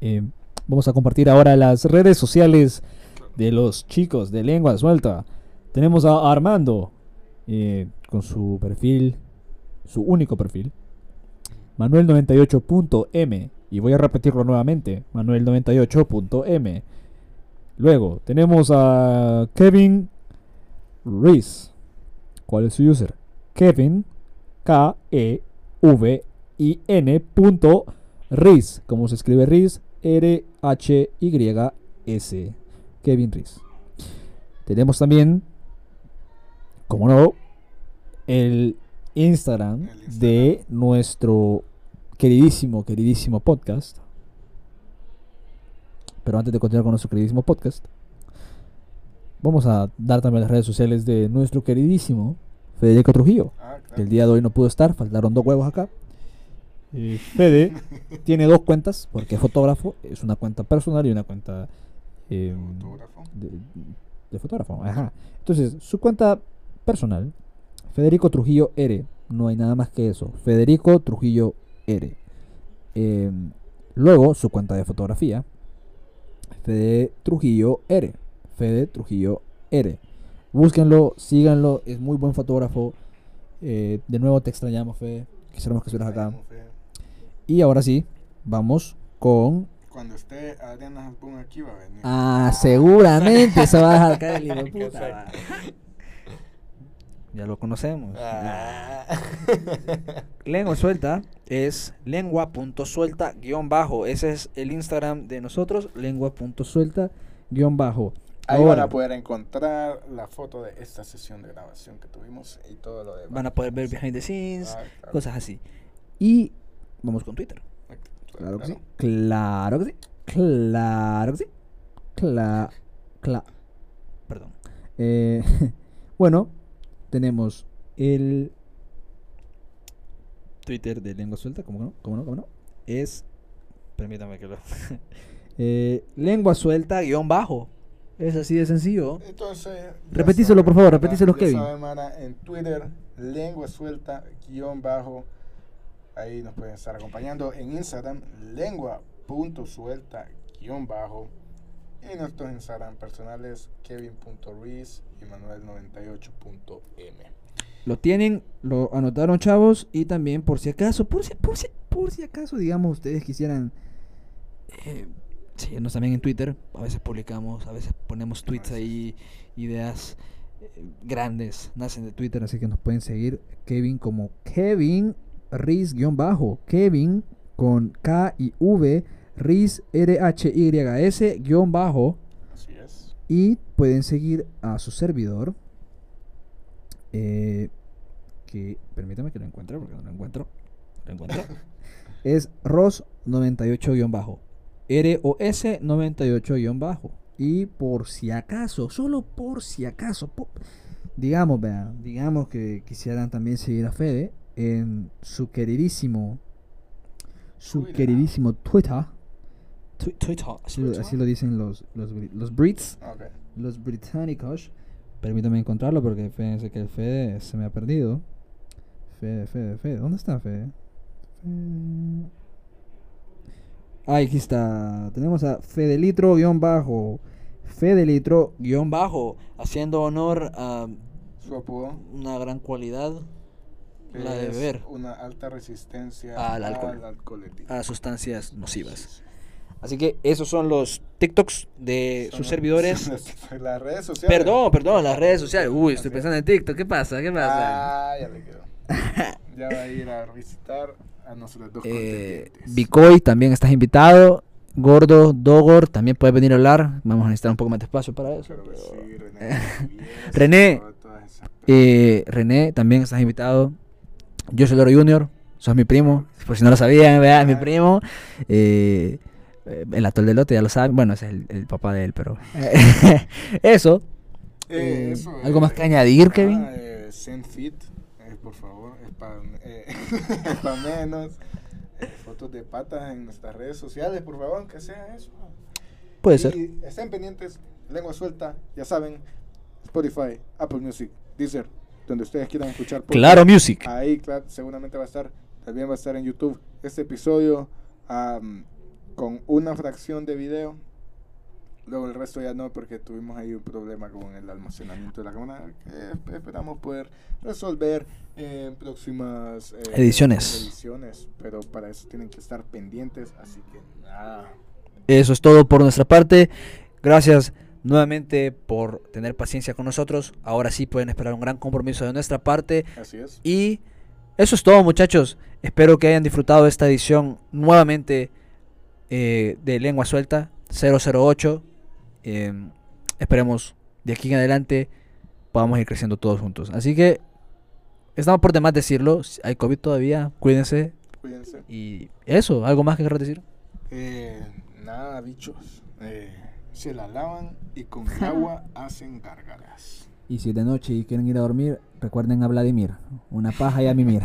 Eh, vamos a compartir ahora las redes sociales de los chicos de lengua suelta. Tenemos a Armando eh, con su perfil, su único perfil, Manuel98.m. Y voy a repetirlo nuevamente, Manuel98.m. Luego tenemos a Kevin Reese. ¿Cuál es su user? Kevin K E V I N punto Riz, como se escribe Riz, R H Y S. Kevin Riz. Tenemos también, como no, el Instagram, El Instagram. de nuestro queridísimo, queridísimo podcast. Pero antes de continuar con nuestro queridísimo podcast, vamos a dar también las redes sociales de nuestro queridísimo Federico Trujillo Ah, que el día de hoy no pudo estar, faltaron dos huevos acá. Eh, Fede <laughs> tiene dos cuentas, porque es fotógrafo, es una cuenta personal y una cuenta eh, Fotógrafo. de, de fotógrafo. Ajá. Entonces, su cuenta personal, Federico Trujillo R, no hay nada más que eso, Federico Trujillo R. Eh, luego, su cuenta de fotografía, Fede Trujillo R. Fede Trujillo R. Búsquenlo, síganlo, es muy buen fotógrafo. Eh, de nuevo te extrañamos, Fede. Quisiéramos que estuvieras acá. Fede. Y ahora sí, vamos con. Cuando esté Adriana Hasbun aquí va a venir. Ah, seguramente se va a dejar caer el hijo de <laughs> puta. Ya lo conocemos. Ah. Lengua suelta es lengua.suelta guion bajo. Ese es el Instagram de nosotros. Lengua.suelta guion bajo. Ahí van Ahora, a poder encontrar la foto de esta sesión de grabación que tuvimos y todo lo demás. Van a poder ver behind the scenes, Ah, claro. cosas así. Y vamos con Twitter. Claro, Claro que sí. Claro que sí. Claro que sí. Cla, cla. Perdón. Eh, <laughs> bueno, tenemos el Twitter de lengua suelta, ¿cómo no? ¿Cómo no? ¿Cómo no? Es Permítame que lo. <laughs> eh, lengua suelta guion bajo. Es así de sencillo. Entonces. Repetíselo, por favor, repetíselo, Kevin. saben, Mara, en Twitter, lengua suelta, guion bajo. Ahí nos pueden estar acompañando. En Instagram, lengua.suelta, guion bajo. Y nuestros Instagram personales, kevin.ruiz y manuel98.m. Lo tienen, lo anotaron chavos y también por si acaso, por si, por si, por si acaso, digamos, ustedes quisieran Eh, síguenos también en Twitter. A veces publicamos, a veces ponemos tweets ahí, ideas eh, grandes. nacen de Twitter, así que nos pueden seguir Kevin como Kevin Riz guion bajo, Kevin con K y V, Riz R H Y S guion bajo. Así es. y pueden seguir a su servidor eh, que permítame que lo encuentre porque no lo encuentro, lo encuentro. <laughs> es Ros 98 guion bajo, R O S 98 guion bajo. Y por si acaso, solo por si acaso, digamos, vean, digamos que quisieran también seguir a Fede en su queridísimo, su queridísimo Twitter, Twi- Twitter. así, lo- así lo dicen los, los, los Brits, los británicos. Permítame encontrarlo porque fíjense que el Fede se me ha perdido. Fede, Fede, Fede, ¿dónde está Fede? Fede. Ah, aquí está. Tenemos a Fedelitro guion bajo. Fedelitro Guión bajo, haciendo honor a Su apodo. una gran cualidad, la de beber Una alta resistencia Al alcohol. alcoholismo. a sustancias nocivas. Así que esos son los TikToks de Son sus servidores. <laughs> las, redes sociales. Perdón, perdón, las redes sociales. Uy, estoy pensando en TikTok. ¿Qué pasa? ¿Qué pasa? Ah, ya le quedó. <laughs> ya va a ir a visitar a nuestros dos Eh. Bicoy, también estás invitado. Gordo, Dogor, también puedes venir a hablar. Vamos a necesitar un poco más de espacio para eso. Claro que pero- sí, René. <laughs> René. Eh, René, también estás invitado. Yo soy Loro Junior, sos mi primo. Por si no lo sabían, ¿verdad? Es mi Ah. primo. Eh, el atol de lote, ya lo saben. Bueno, ese es el, el papá de él, pero. <laughs> Eso. Eh, Eh, eso, ¿Algo eh, más que añadir, ah, Kevin? eh, send fit, eh, por favor, es para <laughs> menos. Eh, fotos de patas en nuestras redes sociales, por favor, que sea eso. Puede y ser. estén pendientes, lengua suelta, ya saben, Spotify, Apple Music, Deezer, donde ustedes quieran escuchar. podcast. Claro, Music. Ahí, claro, seguramente va a estar. También va a estar en YouTube este episodio am, con una fracción de video. Luego el resto ya no, porque tuvimos ahí un problema con el almacenamiento de la cámara que esperamos poder resolver en próximas eh, Ediciones. ediciones. Pero para eso tienen que estar pendientes, así que nada. Eso es todo por nuestra parte. Gracias nuevamente por tener paciencia con nosotros. Ahora sí pueden esperar un gran compromiso de nuestra parte. Así es. Y eso es todo, muchachos. Espero que hayan disfrutado esta edición nuevamente eh, de Lengua Suelta 008. Eh, esperemos de aquí en adelante podamos ir creciendo todos juntos. Así que estamos por demás decirlo. si Hay COVID todavía, cuídense. Cuídense. Y eso, ¿algo más que querrás decir? Eh, nada, bichos. Eh, se la lavan y con el <laughs> agua hacen gárgaras. Y si es de noche y quieren ir a dormir, recuerden a Vladimir. Una paja y a mimir.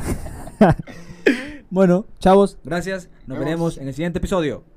<laughs> <laughs> bueno, chavos, gracias. Nos Vemos. veremos en el siguiente episodio.